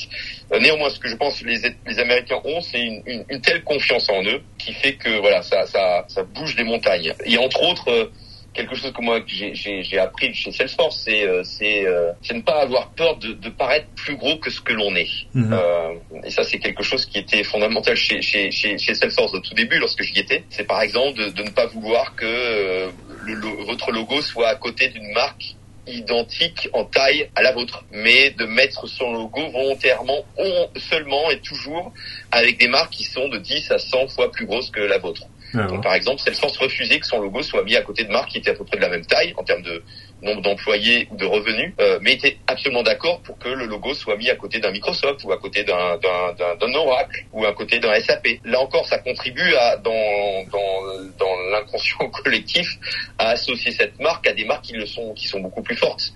Euh, néanmoins, ce que je pense que les, les Américains ont, c'est une, une, une telle confiance en eux qui fait que voilà, ça, ça, ça bouge des montagnes. Et entre autres, euh, quelque chose que moi j'ai appris chez Salesforce, c'est euh, c'est euh, ne pas avoir peur de, de, paraître plus gros que ce que l'on est. Mhm. Euh, et ça, c'est quelque chose qui était fondamental chez, chez, chez, chez Salesforce au tout début, lorsque j'y étais. C'est par exemple de, de, ne pas vouloir que euh, le, votre logo soit à côté d'une marque identique en taille à la vôtre, mais de mettre son logo volontairement seulement et toujours avec des marques qui sont de 10 à 100 fois plus grosses que la vôtre. Donc, par exemple, Salesforce refusait que son logo soit mis à côté de marques qui étaient à peu près de la même taille en termes de nombre d'employés ou de revenus, euh, mais était absolument d'accord pour que le logo soit mis à côté d'un Microsoft ou à côté d'un d'un Oracle ou à côté d'un SAP. Là encore, ça contribue à dans dans, dans l'inconscient collectif à associer cette marque à des marques qui le sont qui sont beaucoup plus fortes.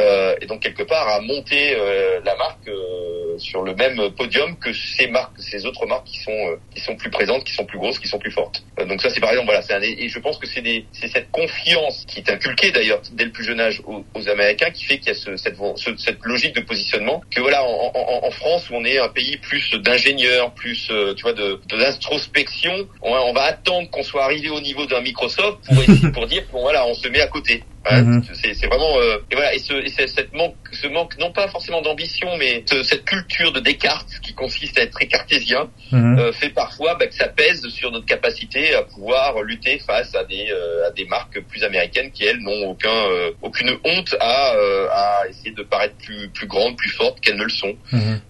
Euh, et donc quelque part à monter euh, la marque euh, sur le même podium que ces marques, ces autres marques qui sont euh, qui sont plus présentes, qui sont plus grosses, qui sont plus fortes. donc ça c'est par exemple voilà, c'est et je pense que c'est des c'est cette confiance qui est inculquée d'ailleurs dès le plus jeune âge aux, aux Américains qui fait qu'il y a ce, cette cette logique de positionnement que voilà en, en, en, France où on est un pays plus d'ingénieurs, plus tu vois de d'introspection, on, on, va attendre qu'on soit arrivé au niveau d'un Microsoft pour essayer, pour dire bon voilà on se met à côté. Mhm. C'est vraiment euh, et voilà et ce et cette manque ce manque non pas forcément d'ambition mais cette culture de Descartes qui consiste à être très cartésien mhm. euh, fait parfois bah, que ça pèse sur notre capacité à pouvoir lutter face à des euh, à des marques plus américaines qui elles n'ont aucun euh, aucune honte à à essayer de paraître plus plus grandes plus fortes qu'elles ne le sont mhm.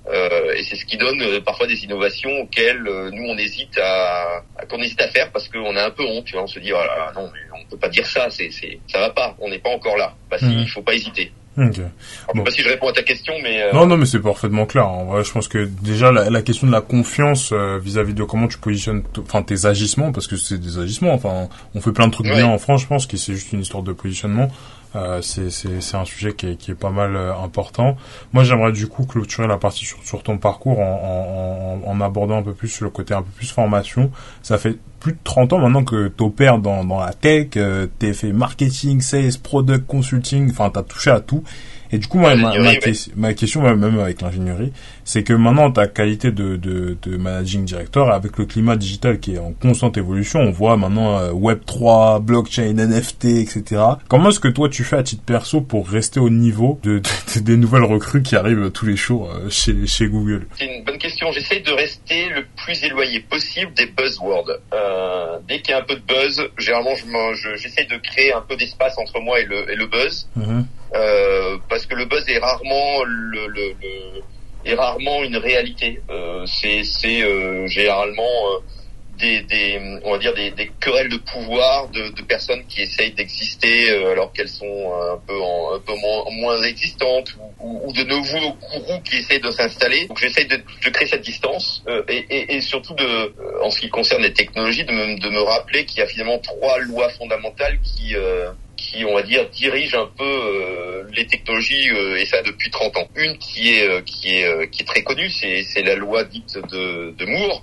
et c'est ce qui donne parfois des innovations auxquelles nous on hésite à, à qu'on hésite à faire parce qu'on a un peu honte tu vois on se dit oh là, non mais peut pas dire ça c'est c'est ça va pas on n'est pas encore là. Bah, mhm. il faut pas hésiter. Okay. Je sais pas si je réponds à ta question, mais euh, non, non, mais c'est parfaitement clair. En vrai, je pense que déjà la, question de la confiance euh, vis-à-vis de comment tu positionnes, enfin tes agissements, parce que c'est des agissements. Enfin, on fait plein de trucs bien en France, je pense que c'est juste une histoire de positionnement. Euh, c'est un sujet qui est, qui est pas mal euh, important. Moi, j'aimerais du coup clôturer la partie sur, sur ton parcours en, en, en, abordant un peu plus le côté un peu plus formation. Ça fait plus de 30 ans maintenant que tu opères dans, dans la tech, euh, t'es fait marketing, sales, product, consulting, enfin t'as touché à tout. Et du coup, ma, ma, question, même avec l'ingénierie, c'est que maintenant, ta qualité de, de, de, managing director, avec le climat digital qui est en constante évolution, on voit maintenant euh, Web3, blockchain, NFT, etc. Comment est-ce que toi, tu fais à titre perso pour rester au niveau de, des nouvelles recrues qui arrivent tous les jours euh, chez, chez Google? C'est une bonne question. J'essaie de rester le plus éloigné possible des buzzwords. Euh, dès qu'il y a un peu de buzz, généralement, j'essaie je, de créer un peu d'espace entre moi et le, et le buzz. Mm-hmm. Euh, parce que le buzz est rarement le, le, le est rarement une réalité. Euh, c'est euh, généralement euh, des, des on va dire des, des querelles de pouvoir de, de personnes qui essayent d'exister euh, alors qu'elles sont un peu en, un peu moins, moins existantes ou, ou, de nouveaux gourous qui essayent de s'installer. Donc j'essaye de, de, créer cette distance et, et, et, surtout de en ce qui concerne les technologies de me, de me rappeler qu'il y a finalement trois lois fondamentales qui qui, on va dire, dirige un peu euh, les technologies euh, et ça depuis 30 ans. Une qui est euh, qui est qui est très connue, c'est c'est la loi dite de, de Moore.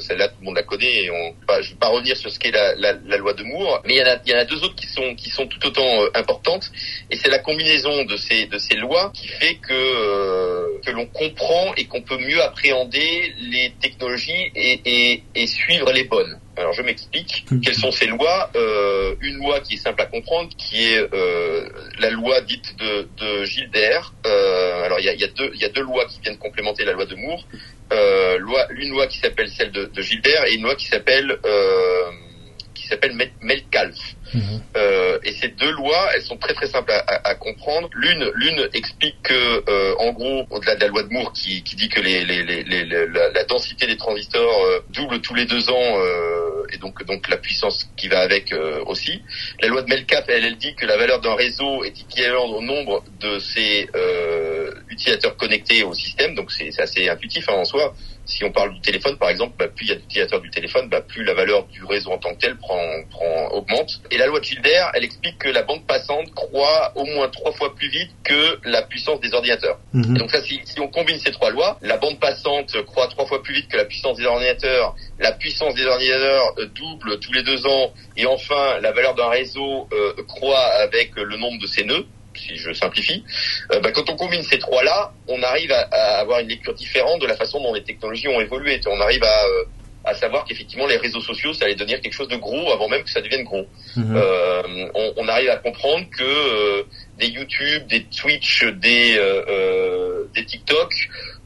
Celle-là, tout le monde la connaît. Et on, bah, je vais pas revenir sur ce qu'est la, la, la, loi de Moore, mais il y en a il y en a deux autres qui sont qui sont tout autant importantes. Et c'est la combinaison de ces de ces lois qui fait que que l'on comprend et qu'on peut mieux appréhender les technologies et, et, et suivre les bonnes. Alors je m'explique. Quelles sont ces lois? Euh, Une loi qui est simple à comprendre, qui est euh, la loi dite de, de Gilder. Euh, alors il y a, y, a deux, y a deux lois qui viennent complémenter la loi de Moore. Euh, loi, une loi qui s'appelle celle de, de, Gilder et une loi qui s'appelle euh, qui s'appelle Metcalfe. Mhm. Euh, et ces deux lois, elles sont très très simples à, à, comprendre. L'une, l'une explique que, euh, en gros, au-delà de la loi de Moore qui, qui dit que les, les, les, la, la, densité des transistors euh, double tous les deux ans, euh, et donc donc la puissance qui va avec euh, aussi. La loi de Melcap, elle, elle dit que la valeur d'un réseau est équivalente au nombre de ses utilisateurs connectés au système. Donc c'est assez intuitif hein, en soi si on parle du téléphone, par exemple, bah, plus il y a d'utilisateurs du téléphone, bah, plus la valeur du réseau en tant que tel prend, prend, augmente. Et la loi de elle explique que la bande passante croît au moins trois fois plus vite que la puissance des ordinateurs. Mhm. donc ça, si, si, on combine ces trois lois, la bande passante croît trois fois plus vite que la puissance des ordinateurs, la puissance des ordinateurs euh, double tous les deux ans, et enfin, la valeur d'un réseau euh, croît avec le nombre de ses nœuds si je simplifie, euh, bah, quand on combine ces trois-là, on arrive à, avoir une lecture différente de la façon dont les technologies ont évolué. On arrive à, euh, à savoir qu'effectivement les réseaux sociaux, ça allait devenir quelque chose de gros avant même que ça devienne gros. Mhm. Euh, on, on arrive à comprendre que euh, des YouTube, des Twitch, des euh, euh, des TikTok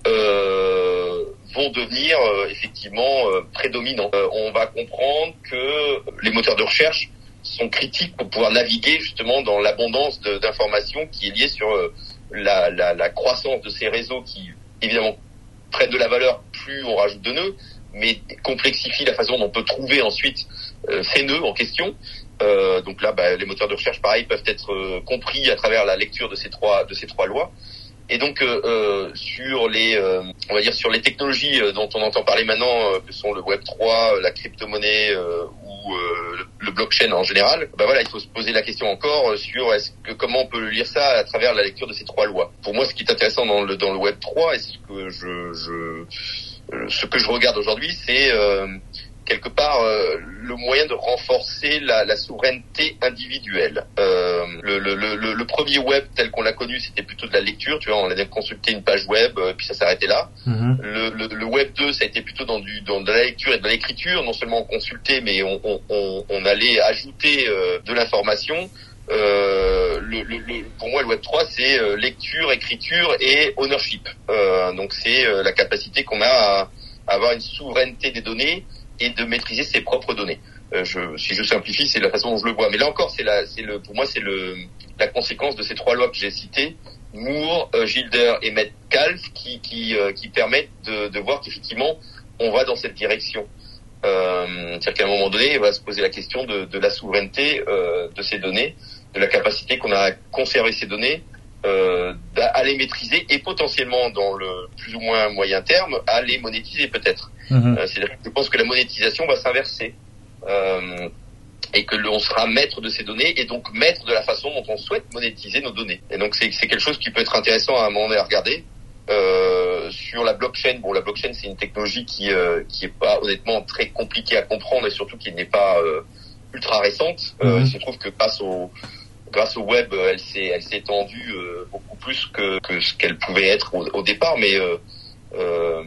euh, vont devenir euh, effectivement euh, prédominants. Euh, on va comprendre que les moteurs de recherche sont critiques pour pouvoir naviguer justement dans l'abondance d'informations qui est liée sur euh, la, la, la croissance de ces réseaux qui évidemment prennent de la valeur plus on rajoute de nœuds, mais complexifie la façon dont on peut trouver ensuite euh, ces nœuds en question. Euh, donc là, bah, les moteurs de recherche, pareil, peuvent être euh, compris à travers la lecture de ces trois de ces trois lois. Et donc euh, euh, sur les, euh, on va dire sur les technologies euh, dont on entend parler maintenant, euh, que sont le Web 3, euh, la crypto-monnaie ou le, le blockchain en général, bah voilà, il faut se poser la question encore sur est-ce que comment on peut lire ça à travers la lecture de ces trois lois. Pour moi, ce qui est intéressant dans le dans le Web 3 et ce que je, je ce que je regarde aujourd'hui, c'est quelque part euh, le moyen de renforcer la, la souveraineté individuelle. Euh, le, le, le, le premier web tel qu'on l'a connu, c'était plutôt de la lecture. Tu vois, on allait consulter une page web, euh, puis ça s'arrêtait là. Mhm. Le, le, le web 2, ça a été plutôt dans du dans de la lecture et de l'écriture. Non seulement on consultait, mais on, on, on, on allait ajouter euh, de l'information. Euh, le, le, le- pour moi, le Web 3, c'est euh, lecture, écriture et ownership. Euh, donc, c'est euh, la capacité qu'on a à, à avoir une souveraineté des données et de maîtriser ses propres données. Euh, je, si je simplifie, c'est la façon dont je le vois. Mais là encore, c'est la, c'est le, pour moi, c'est le, la conséquence de ces trois lois que j'ai citées, Moore, euh, Gilder et Metcalfe, qui, qui, euh, qui permettent de, de voir qu'effectivement, on va dans cette direction. Euh, C'est-à-dire qu'à un moment donné, il va se poser la question de, de la souveraineté euh, de ces données, de la capacité qu'on a à conserver ces données, euh, à les maîtriser et potentiellement, dans le plus ou moins moyen terme, à les monétiser peut-être. Mhm. Euh, je pense que la monétisation va s'inverser. Euh, et que l'on sera maître de ces données et donc maître de la façon dont on souhaite monétiser nos données. Et donc c'est quelque chose qui peut être intéressant à un moment donné à regarder. Euh, sur la blockchain, bon la blockchain c'est une technologie qui euh, qui est pas honnêtement très compliquée à comprendre et surtout qui n'est pas euh, ultra récente. Euh, Mhm. il se trouve que grâce au grâce au web, euh, elle s'est elle s'est étendue euh, beaucoup plus que, que ce qu'elle pouvait être au, au départ, mais euh, euh,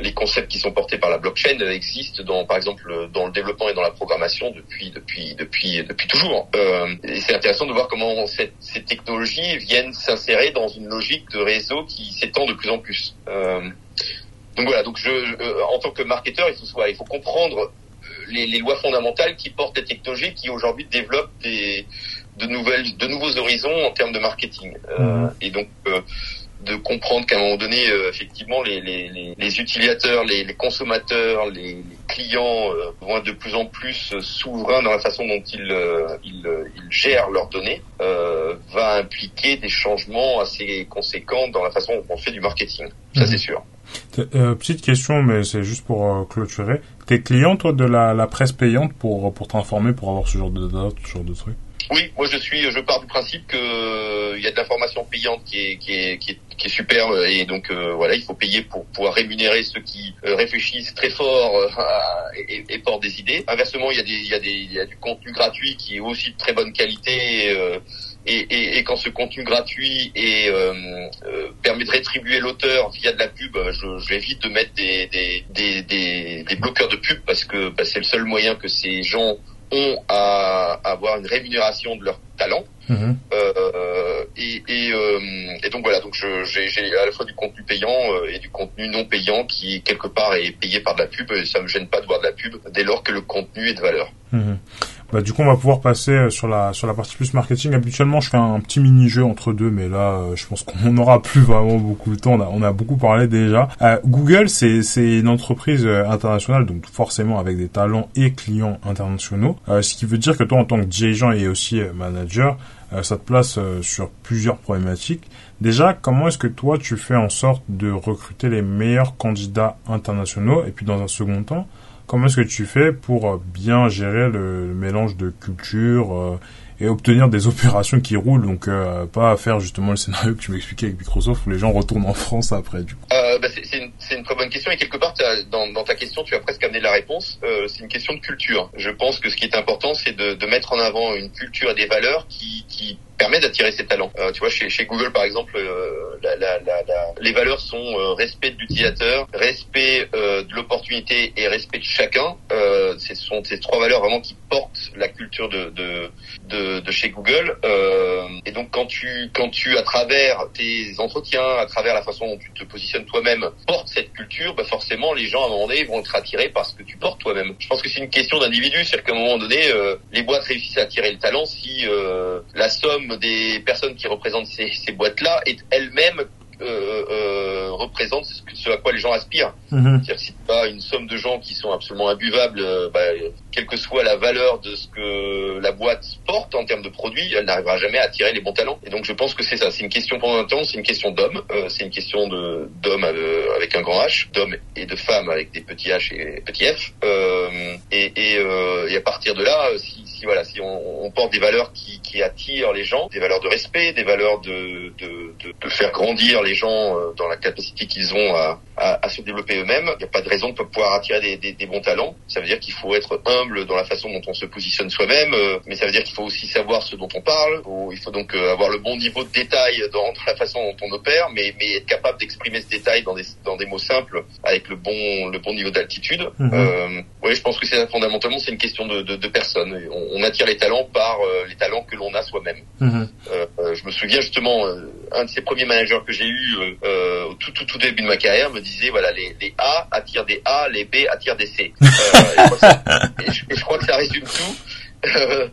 les concepts qui sont portés par la blockchain existent dans, par exemple, dans le développement et dans la programmation depuis depuis depuis depuis toujours. Euh, et c'est intéressant de voir comment cette, ces technologies viennent s'insérer dans une logique de réseau qui s'étend de plus en plus. Euh, donc voilà. Donc je, euh, en tant que marketeur, il faut il faut comprendre les, les lois fondamentales qui portent les technologies qui aujourd'hui développent des de nouvelles de nouveaux horizons en termes de marketing. Euh, Mhm. Et donc euh, de comprendre qu'à un moment donné, euh, effectivement, les, les, les, les utilisateurs, les, les consommateurs, les, les clients euh, vont être de plus en plus souverains dans la façon dont ils, euh, ils, euh, ils gèrent leurs données, euh, va impliquer des changements assez conséquents dans la façon dont on fait du marketing. Ça, Mhm. c'est sûr. Euh, petite question, mais c'est juste pour clôturer. T'es client, toi, de la, la presse payante pour, pour t'informer, pour avoir ce genre de dates, ce genre de trucs? Oui, moi je suis, je pars du principe que euh, il y a de l'information payante qui est qui est qui est, super et donc euh, voilà, il faut payer pour pouvoir rémunérer ceux qui euh, réfléchissent très fort et, portent des idées. Inversement, il y a des il y a des il y a du contenu gratuit qui est aussi de très bonne qualité. et, quand ce contenu gratuit et permet de rétribuer l'auteur via de la pub, je, j'évite de mettre des, des, des, des, des bloqueurs de pub parce que bah, c'est le seul moyen que ces gens ont à avoir une rémunération de leur talent. Mhm. Euh, et, et, euh, et donc voilà, donc j'ai à la fois du contenu payant euh, et du contenu non payant qui quelque part est payé par de la pub et ça me gêne pas de voir de la pub dès lors que le contenu est de valeur. Mhm. Bah, du coup, on va pouvoir passer euh, sur la sur la partie plus marketing. Habituellement, je fais un petit mini-jeu entre deux, mais là, euh, je pense qu'on n'aura plus vraiment beaucoup de temps. On a, on a beaucoup parlé déjà. Euh, Google, c'est c'est une entreprise internationale, donc forcément avec des talents et clients internationaux. Ce qui veut dire que toi, en tant que dirigeant et aussi manager, ça te place sur plusieurs problématiques. Déjà, comment est-ce que toi, tu fais en sorte de recruter les meilleurs candidats internationaux? Et puis, dans un second temps, comment est-ce que tu fais pour euh, bien gérer le, mélange de culture euh, et obtenir des opérations qui roulent donc euh, pas faire justement le scénario que tu m'expliquais avec Microsoft où les gens retournent en France après du coup? Euh, bah, c'est une, une très bonne question et quelque part dans, dans ta question tu as presque amené la réponse. Euh, c'est une question de culture. Je pense que ce qui est important c'est de, de mettre en avant une culture et des valeurs qui, qui permet d'attirer ces talents. Euh, tu vois chez, chez Google par exemple, la, la, la, les valeurs sont euh, respect de l'utilisateur, respect euh, de l'opportunité et respect de chacun. Euh, ce sont ces trois valeurs vraiment qui portent la culture de de, de, de chez Google. et donc quand tu quand tu à travers tes entretiens, à travers la façon dont tu te positionnes toi-même, portes cette culture, bah forcément les gens à un moment donné vont être attirés par ce que tu portes toi-même. Je pense que c'est une question d'individu, c'est-à-dire qu'à un moment donné, les boîtes réussissent à attirer le talent si la somme des personnes qui représentent ces, ces boîtes-là est elle-même euh, euh, représente ce, à quoi les gens aspirent. Mhm. C'est-à-dire si pas une somme de gens qui sont absolument imbuvables, euh, bah, quelle que soit la valeur de ce que la boîte porte en termes de produits, elle n'arrivera jamais à attirer les bons talents. Et donc je pense que c'est ça. C'est une question pendant un temps, c'est une question d'hommes, euh, c'est une question de d'hommes avec un grand H, d'hommes et de femmes avec des petits H et petits F. et, et, et, à partir de là, si, si voilà, si on, on, porte des valeurs qui, qui attirent les gens, des valeurs de respect, des valeurs de, de, de, de faire grandir les gens euh, dans la capacité qu'ils ont à, à, à, se développer eux-mêmes. Il n'y a pas de raison de pouvoir attirer des, des, des bons talents. Ça veut dire qu'il faut être humble dans la façon dont on se positionne soi-même, euh, mais ça veut dire qu'il faut aussi savoir ce dont on parle. Il faut donc euh, avoir le bon niveau de détail dans, dans la façon dont on opère, mais, mais être capable d'exprimer ce détail dans des, dans des mots simples avec le bon, le bon niveau d'altitude. Mhm. Euh, oui, je pense que c'est fondamentalement c'est une question de, de, de personnes. On, on, attire les talents par les talents que l'on a soi-même. Mhm. je me souviens justement un de ces premiers managers que j'ai eu au tout, tout, tout début de ma carrière me disait voilà les, les A attirent des A, les B attirent des C. Euh, et, je, crois que ça résume tout. Euh,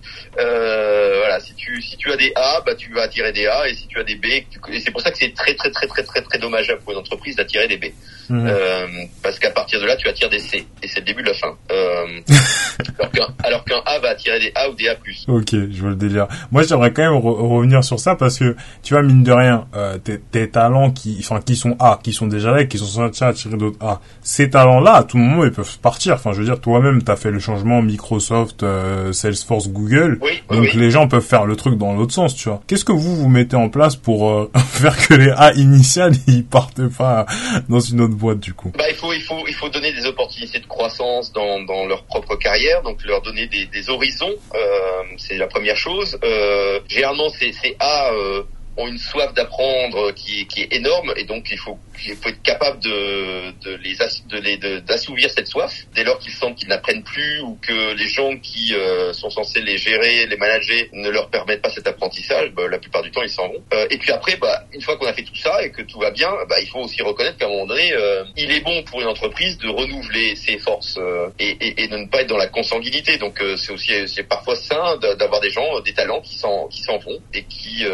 voilà, si tu si tu as des A, bah tu vas attirer des A, et si tu as des B, et c'est pour ça que c'est très très très très très très dommageable pour une entreprise d'attirer des B, mmh. euh, parce qu'à partir de là tu attires des C, et c'est le début de la fin. Euh, alors qu'un A va attirer des A ou des A+. Ok, je vois le délire. Moi, j'aimerais quand même revenir sur ça parce que, tu vois, mine de rien, euh, tes, tes, talents qui, enfin, qui sont A, qui sont déjà là, qui sont censés attirer d'autres A, ces talents-là, à tout moment, ils peuvent partir. Enfin, je veux dire, toi-même, t'as fait le changement Microsoft, euh, Salesforce, Google. Oui, donc les gens peuvent faire le truc dans l'autre sens, tu vois. Qu'est-ce que vous, vous mettez en place pour euh, faire que les A initiales, ils partent pas dans une autre boîte, du coup? Bah, il faut, il faut, il faut donner des opportunités de croissance dans, dans leur propre carrière, donc leur donner des, des horizons, euh, c'est la première chose. Euh, généralement, c'est A euh, ont une soif d'apprendre qui, qui est énorme et donc il faut il faut être capable de, de les de les d'assouvir cette soif dès lors qu'ils sentent qu'ils n'apprennent plus ou que les gens qui euh, sont censés les gérer, les manager ne leur permettent pas cet apprentissage, bah, la plupart du temps ils s'en vont. Euh, et puis après, bah, une fois qu'on a fait tout ça et que tout va bien, bah, il faut aussi reconnaître qu'à un moment donné, euh, il est bon pour une entreprise de renouveler ses forces et, et, et, de ne pas être dans la consanguinité. Donc c'est aussi c'est parfois sain d'avoir des gens, des talents qui s'en qui s'en vont et qui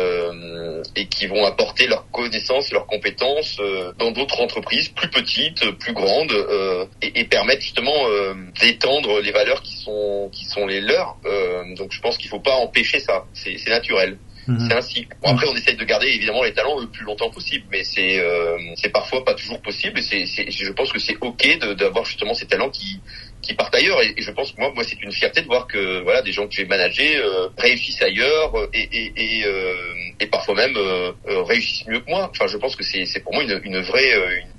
et qui vont apporter leurs connaissances, leurs compétences dans d'autres entreprises plus petites, plus grandes, euh, et, et, permettre justement euh, d'étendre les valeurs qui sont qui sont les leurs. Euh, donc je pense qu'il faut pas empêcher ça, c'est naturel. Mhm. C'est ainsi. Bon, après, on essaye de garder évidemment les talents le plus longtemps possible, mais c'est euh, c'est parfois pas toujours possible. Et c'est je pense que c'est ok d'avoir justement ces talents qui qui partent ailleurs. Et, je pense que moi moi c'est une fierté de voir que voilà des gens que j'ai managés euh, réussissent ailleurs et et euh, et parfois même euh, réussissent mieux que moi. Enfin je pense que c'est c'est pour moi une, une vraie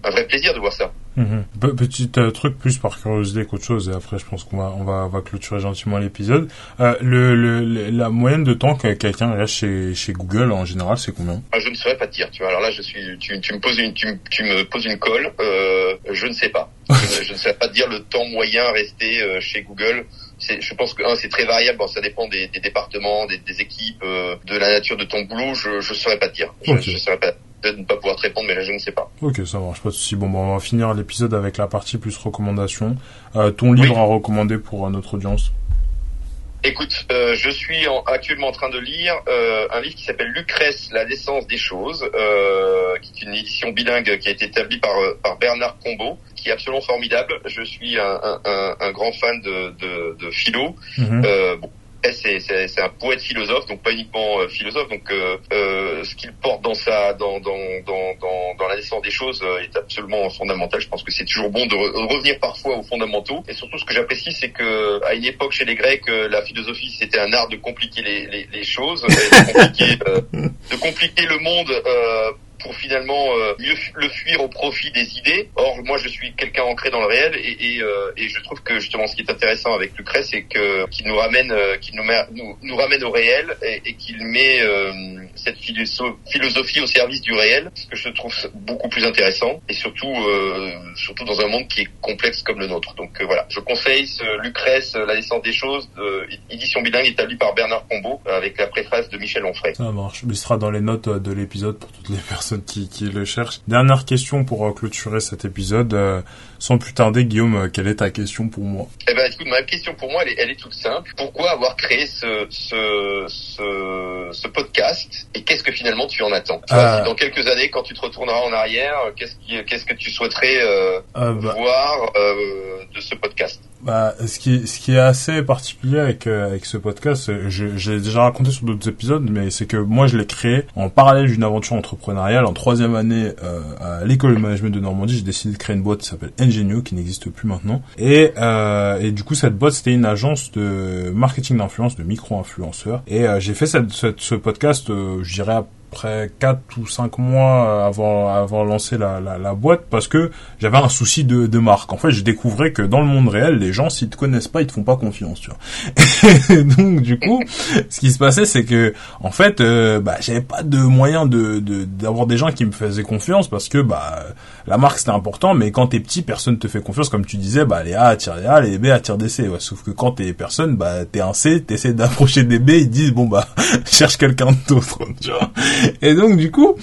un vrai plaisir de voir ça Mhm. Petit euh, truc plus par curiosité qu'autre chose et après je pense qu'on va on va, va clôturer gentiment l'épisode. Euh, le, le, la moyenne de temps que quelqu'un reste chez chez Google en général c'est combien? Ah, Je ne saurais pas te dire. Tu vois alors là je suis tu, tu me poses une tu, tu me poses une colle. Euh, je ne sais pas. je, je, ne saurais pas te dire le temps moyen resté euh, chez Google. Je pense que c'est très variable. Bon, ça dépend des, des départements, des, des équipes, euh, de la nature de ton boulot. Je ne saurais pas te dire. Je, okay. je saurais pas de ne pas pouvoir te répondre, mais là je ne sais pas. Ok, ça marche pas de souci. Bon, bon, on va finir l'épisode avec la partie plus recommandation. Euh, ton livre à recommander pour euh, notre audience Écoute, euh, je suis en, actuellement en train de lire euh, un livre qui s'appelle Lucrèce, la naissance des choses, euh, qui est une édition bilingue qui a été établie par, par Bernard Combeau, qui est absolument formidable. Je suis un, un, un, un grand fan de, de, de philo. Mm -hmm. bon, c'est un poète philosophe, donc pas uniquement euh, philosophe. Donc euh, euh, ce qu'il porte dans sa dans dans dans dans, dans la naissance des choses est absolument fondamental. Je pense que c'est toujours bon de, revenir parfois aux fondamentaux. Et surtout, ce que j'apprécie, c'est que à une époque chez les Grecs, la philosophie c'était un art de compliquer les, les, les choses, de compliquer, de compliquer le monde pour finalement euh, mieux le fuir au profit des idées. Or, moi, je suis quelqu'un ancré dans le réel et, et, euh, et, je trouve que justement, ce qui est intéressant avec Lucrèce, c'est que qu'il nous ramène, euh, qu'il nous, nous, nous ramène au réel et, et qu'il met cette philosophie au service du réel, ce que je trouve beaucoup plus intéressant et surtout surtout dans un monde qui est complexe comme le nôtre. Donc voilà, je conseille ce Lucrèce, La naissance des choses, de, édition bilingue établie par Bernard Combeau avec la préface de Michel Onfray. Ça marche, ce sera dans les notes de l'épisode pour toutes les personnes qui, qui le cherchent. Dernière question pour clôturer cet épisode. sans plus tarder, Guillaume, quelle est ta question pour moi? Eh ben, écoute, ma question pour moi, elle est, elle est toute simple. Pourquoi avoir créé ce, ce, ce, ce podcast et qu'est-ce que finalement tu en attends? Euh... Dans quelques années, quand tu te retourneras en arrière, qu'est-ce qui, qu'est-ce que tu souhaiterais euh, euh, bah... voir euh, de ce podcast? Bah, ce qui, ce qui est assez particulier avec euh, avec ce podcast, j'ai déjà raconté sur d'autres épisodes, mais c'est que moi je l'ai créé en parallèle d'une aventure entrepreneuriale. En troisième année euh, à l'école de management de Normandie, j'ai décidé de créer une boîte qui s'appelle Engenio, qui n'existe plus maintenant. Et euh, et du coup cette boîte c'était une agence de marketing d'influence, de micro-influenceurs. Et euh, j'ai fait cette, cette, ce podcast, euh, je dirais après 4 ou 5 mois avant avoir lancé la, la, la boîte parce que j'avais un souci de, de marque. En fait, je découvrais que dans le monde réel, les gens s'ils te connaissent pas, ils te font pas confiance, tu vois. donc du coup, ce qui se passait c'est que en fait, euh, bah j'avais pas de moyen de d'avoir des gens qui me faisaient confiance parce que bah la marque c'était important mais quand t'es petit, personne te fait confiance comme tu disais, bah les A attirent les A, les B attirent des C. Ouais, sauf que quand t'es personne, bah t'es un C, t'essaies d'approcher des B, ils disent bon bah cherche quelqu'un d'autre, tu vois. Et donc du coup,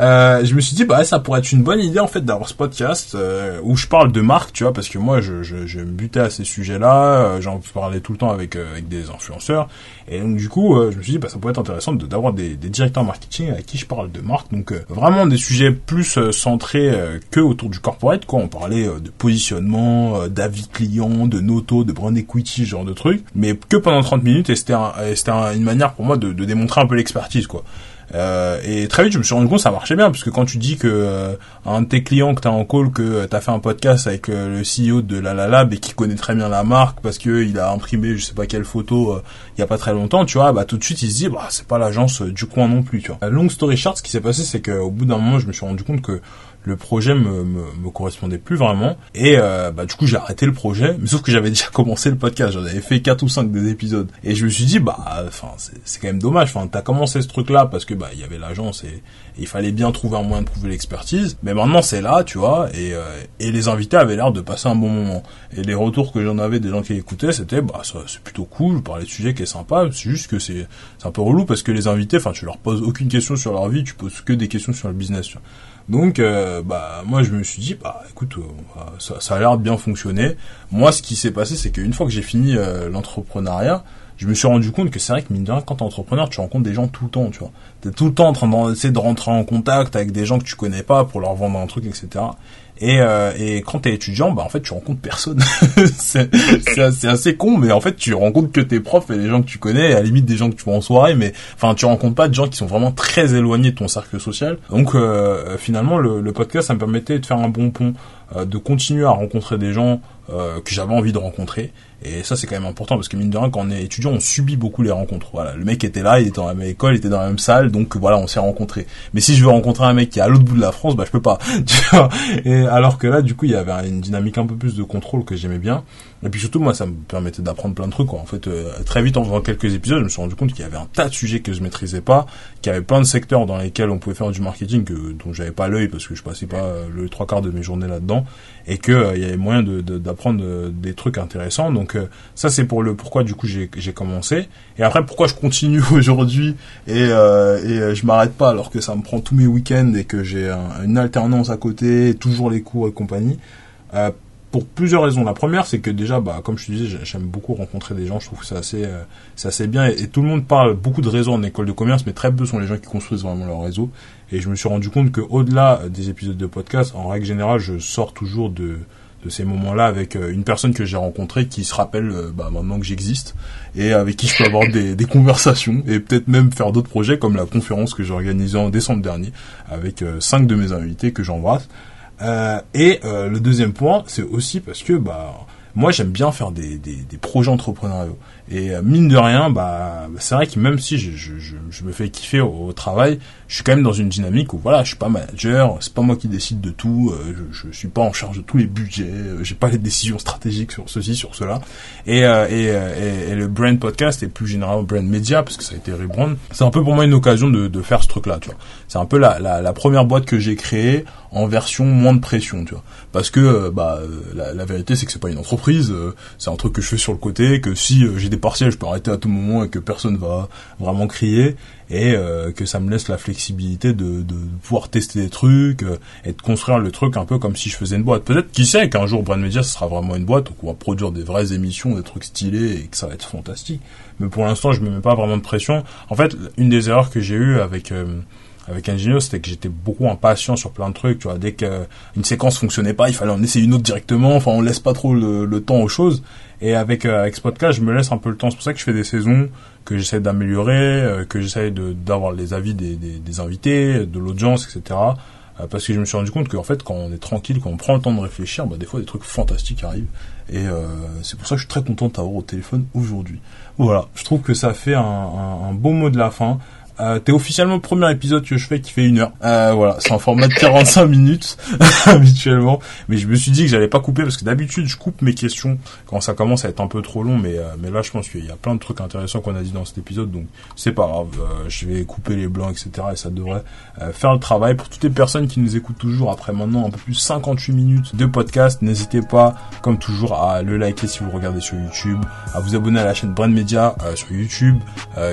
euh, je me suis dit bah ça pourrait être une bonne idée en fait d'avoir ce podcast euh, où je parle de marque, tu vois, parce que moi je, je, je me butais à ces sujets-là, euh, j'en parlais tout le temps avec euh, avec des influenceurs, et donc du coup je me suis dit bah ça pourrait être intéressant d'avoir des, des, directeurs marketing avec qui je parle de marque, donc vraiment des sujets plus centrés que autour du corporate, quoi. On parlait de positionnement, d'avis client, de noto, de brand equity, genre de trucs, mais que pendant 30 minutes et c'était c'était une manière pour moi de, de démontrer un peu l'expertise, quoi. Euh, et très vite, je me suis rendu compte que ça marchait bien, parce que quand tu dis que euh, un de tes clients que t'as en call, que t'as fait un podcast avec euh, le CEO de La La Lab et qui connaît très bien la marque parce que il a imprimé je sais pas quelle photo euh, il y a pas très longtemps, tu vois, bah tout de suite il se dit bah c'est pas l'agence du coin non plus, tu vois. Long story short, ce qui s'est passé, c'est qu'au bout d'un moment, je me suis rendu compte que le projet me, me, me correspondait plus vraiment. Et euh, bah du coup j'ai arrêté le projet mais sauf que j'avais déjà commencé le podcast. J'en avais fait quatre ou cinq des épisodes. Et je me suis dit bah enfin c'est quand même dommage. Enfin t'as commencé ce truc là parce que bah il y avait l'agence et, il fallait bien trouver un moyen de prouver l'expertise. Mais maintenant c'est là tu vois. Et, euh, et les invités avaient l'air de passer un bon moment. Et les retours que j'en avais des gens qui écoutaient c'était bah c'est plutôt cool. Parler de sujet qui est sympa. C'est juste que c'est c'est un peu relou parce que les invités enfin tu leur poses aucune question sur leur vie. Tu poses que des questions sur le business tu vois. Donc, euh, bah, moi, je me suis dit, bah, écoute, euh, ça, ça, a l'air bien fonctionner. Moi, ce qui s'est passé, c'est qu'une fois que j'ai fini euh, l'entrepreneuriat, je me suis rendu compte que c'est vrai que mine de rien, quand t'es entrepreneur, tu rencontres des gens tout le temps, tu vois. T'es tout le temps en train d'essayer de rentrer en contact avec des gens que tu connais pas pour leur vendre un truc, etc. Et, euh, et quand t'es étudiant, bah en fait tu rencontres personne. c'est assez, assez con, mais en fait tu rencontres que tes profs et les gens que tu connais, et à la limite des gens que tu vois en soirée, mais enfin tu rencontres pas de gens qui sont vraiment très éloignés de ton cercle social. Donc euh, finalement le, le, podcast ça me permettait de faire un bon pont, euh, de continuer à rencontrer des gens euh, que j'avais envie de rencontrer et ça, c'est quand même important parce que mine de rien, quand on est étudiant, on subit beaucoup les rencontres. Voilà, le mec était là, il était dans la même école, il était dans la même salle, donc voilà, on s'est rencontrés. Mais si je veux rencontrer un mec qui est à l'autre bout de la France, bah je peux pas. Tu vois et alors que là, du coup, il y avait une dynamique un peu plus de contrôle que j'aimais bien. Et puis surtout, moi, ça me permettait d'apprendre plein de trucs. Quoi. En fait, euh, très vite, en faisant quelques épisodes, je me suis rendu compte qu'il y avait un tas de sujets que je maitrisais pas, qu'il y avait plein de secteurs dans lesquels on pouvait faire du marketing que, dont j'avais pas l'œil parce que je passais pas euh, le trois quarts de mes journées là-dedans, et que euh, y avait moyen d'apprendre de, des trucs intéressants. Donc ça, c'est pour le pourquoi du coup j'ai commencé. Et après, pourquoi je continue aujourd'hui et, et je m'arrête pas alors que ça me prend tous mes week-ends et que j'ai une alternance à côté, toujours les cours et compagnie pour plusieurs raisons. La première, c'est que déjà, bah, comme je te disais, j'aime beaucoup rencontrer des gens. Je trouve que c'est assez, euh, assez bien. Et, tout le monde parle beaucoup de réseau en école de commerce, mais très peu sont les gens qui construisent vraiment leur réseau. Et je me suis rendu compte que au-delà des épisodes de podcast, en règle générale, je sors toujours de, de ces moments-là avec euh, une personne que j'ai rencontrée qui se rappelle euh, bah, maintenant que j'existe et avec qui je peux avoir des, des conversations et peut-être même faire d'autres projets comme la conférence que j'ai organisée en décembre dernier avec cinq de mes invités que j'embrasse. Euh, et euh, le deuxième point, c'est aussi parce que bah moi j'aime bien faire des, des, des projets entrepreneuriaux. Et euh, mine de rien, bah, c'est vrai que même si je, je, je me fais kiffer au, travail, je suis quand même dans une dynamique où voilà, je suis pas manager, c'est pas moi qui décide de tout, euh, je, je suis pas en charge de tous les budgets, euh, j'ai pas les décisions stratégiques sur ceci, sur cela. Et, et, et, le brand podcast et plus généralement brand media, parce que ça a été rebrand, c'est un peu pour moi une occasion de, de faire ce truc-là, tu vois. C'est un peu la, la, la première boîte que j'ai créée en version moins de pression, tu vois. Parce que bah la, la vérité c'est que c'est pas une entreprise, c'est un truc que je fais sur le côté, que si j'ai des partiels, je peux arrêter à tout moment et que personne va vraiment crier et euh, que ça me laisse la flexibilité de, de pouvoir tester des trucs euh, et de construire le truc un peu comme si je faisais une boîte. Peut-être qui sait qu'un jour Brand Media ce sera vraiment une boîte où on va produire des vraies émissions, des trucs stylés et que ça va être fantastique. Mais pour l'instant, je me mets pas vraiment de pression. En fait, une des erreurs que j'ai eues avec euh, avec Ingenieux, c'était que j'étais beaucoup impatient sur plein de trucs. Tu vois, dès qu'une séquence fonctionnait pas, il fallait en essayer une autre directement. Enfin, on laisse pas trop le, temps aux choses. Et avec euh, je me laisse un peu le temps. C'est pour ça que je fais des saisons que j'essaie d'améliorer, euh, que j'essaie d'avoir les avis des, des, des invités, de l'audience, etc. Euh, parce que je me suis rendu compte qu'en fait, quand on est tranquille, quand on prend le temps de réfléchir, bah, des fois des trucs fantastiques arrivent. Et euh, c'est pour ça que je suis très content de t'avoir au téléphone aujourd'hui. Voilà, je trouve que ça fait un, un, un beau mot de la fin. Euh, T'es officiellement le premier épisode que je fais qui fait une heure. Euh, voilà, c'est en format de 45 minutes habituellement, mais je me suis dit que j'allais pas couper parce que d'habitude je coupe mes questions quand ça commence à être un peu trop long, mais euh, mais là je pense qu'il y a plein de trucs intéressants qu'on a dit dans cet épisode, donc c'est pas grave. Euh, je vais couper les blancs, etc. Et ça devrait euh, faire le travail pour toutes les personnes qui nous écoutent toujours après maintenant un peu plus 58 minutes de podcast. N'hésitez pas, comme toujours, à le liker si vous regardez sur YouTube, à vous abonner à la chaîne Brand Media sur YouTube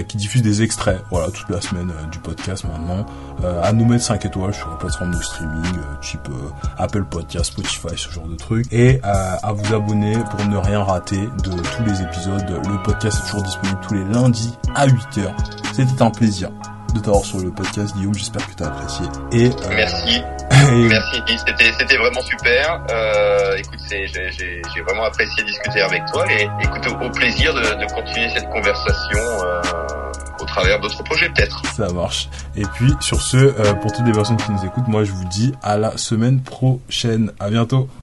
qui diffuse des extraits. Voilà, tout la semaine euh, du podcast maintenant, euh, à nous mettre 5 étoiles sur les plateformes de streaming, euh, type Apple Podcast, Spotify, ce genre de trucs, et à vous abonner pour ne rien rater de tous les épisodes. Le podcast est toujours disponible tous les lundis à 8h. C'était un plaisir de t'avoir sur le podcast, Guillaume. J'espère que tu as apprécié. Et merci. Merci, c'était c'était vraiment super. Euh, écoute, j'ai vraiment apprécié discuter avec toi et écoute au, plaisir de, de, continuer cette conversation. Euh, au travers d'autres projets peut-être. Ça marche. Et puis sur ce, euh, pour toutes les personnes qui nous écoutent, moi je vous dis à la semaine prochaine. À bientôt.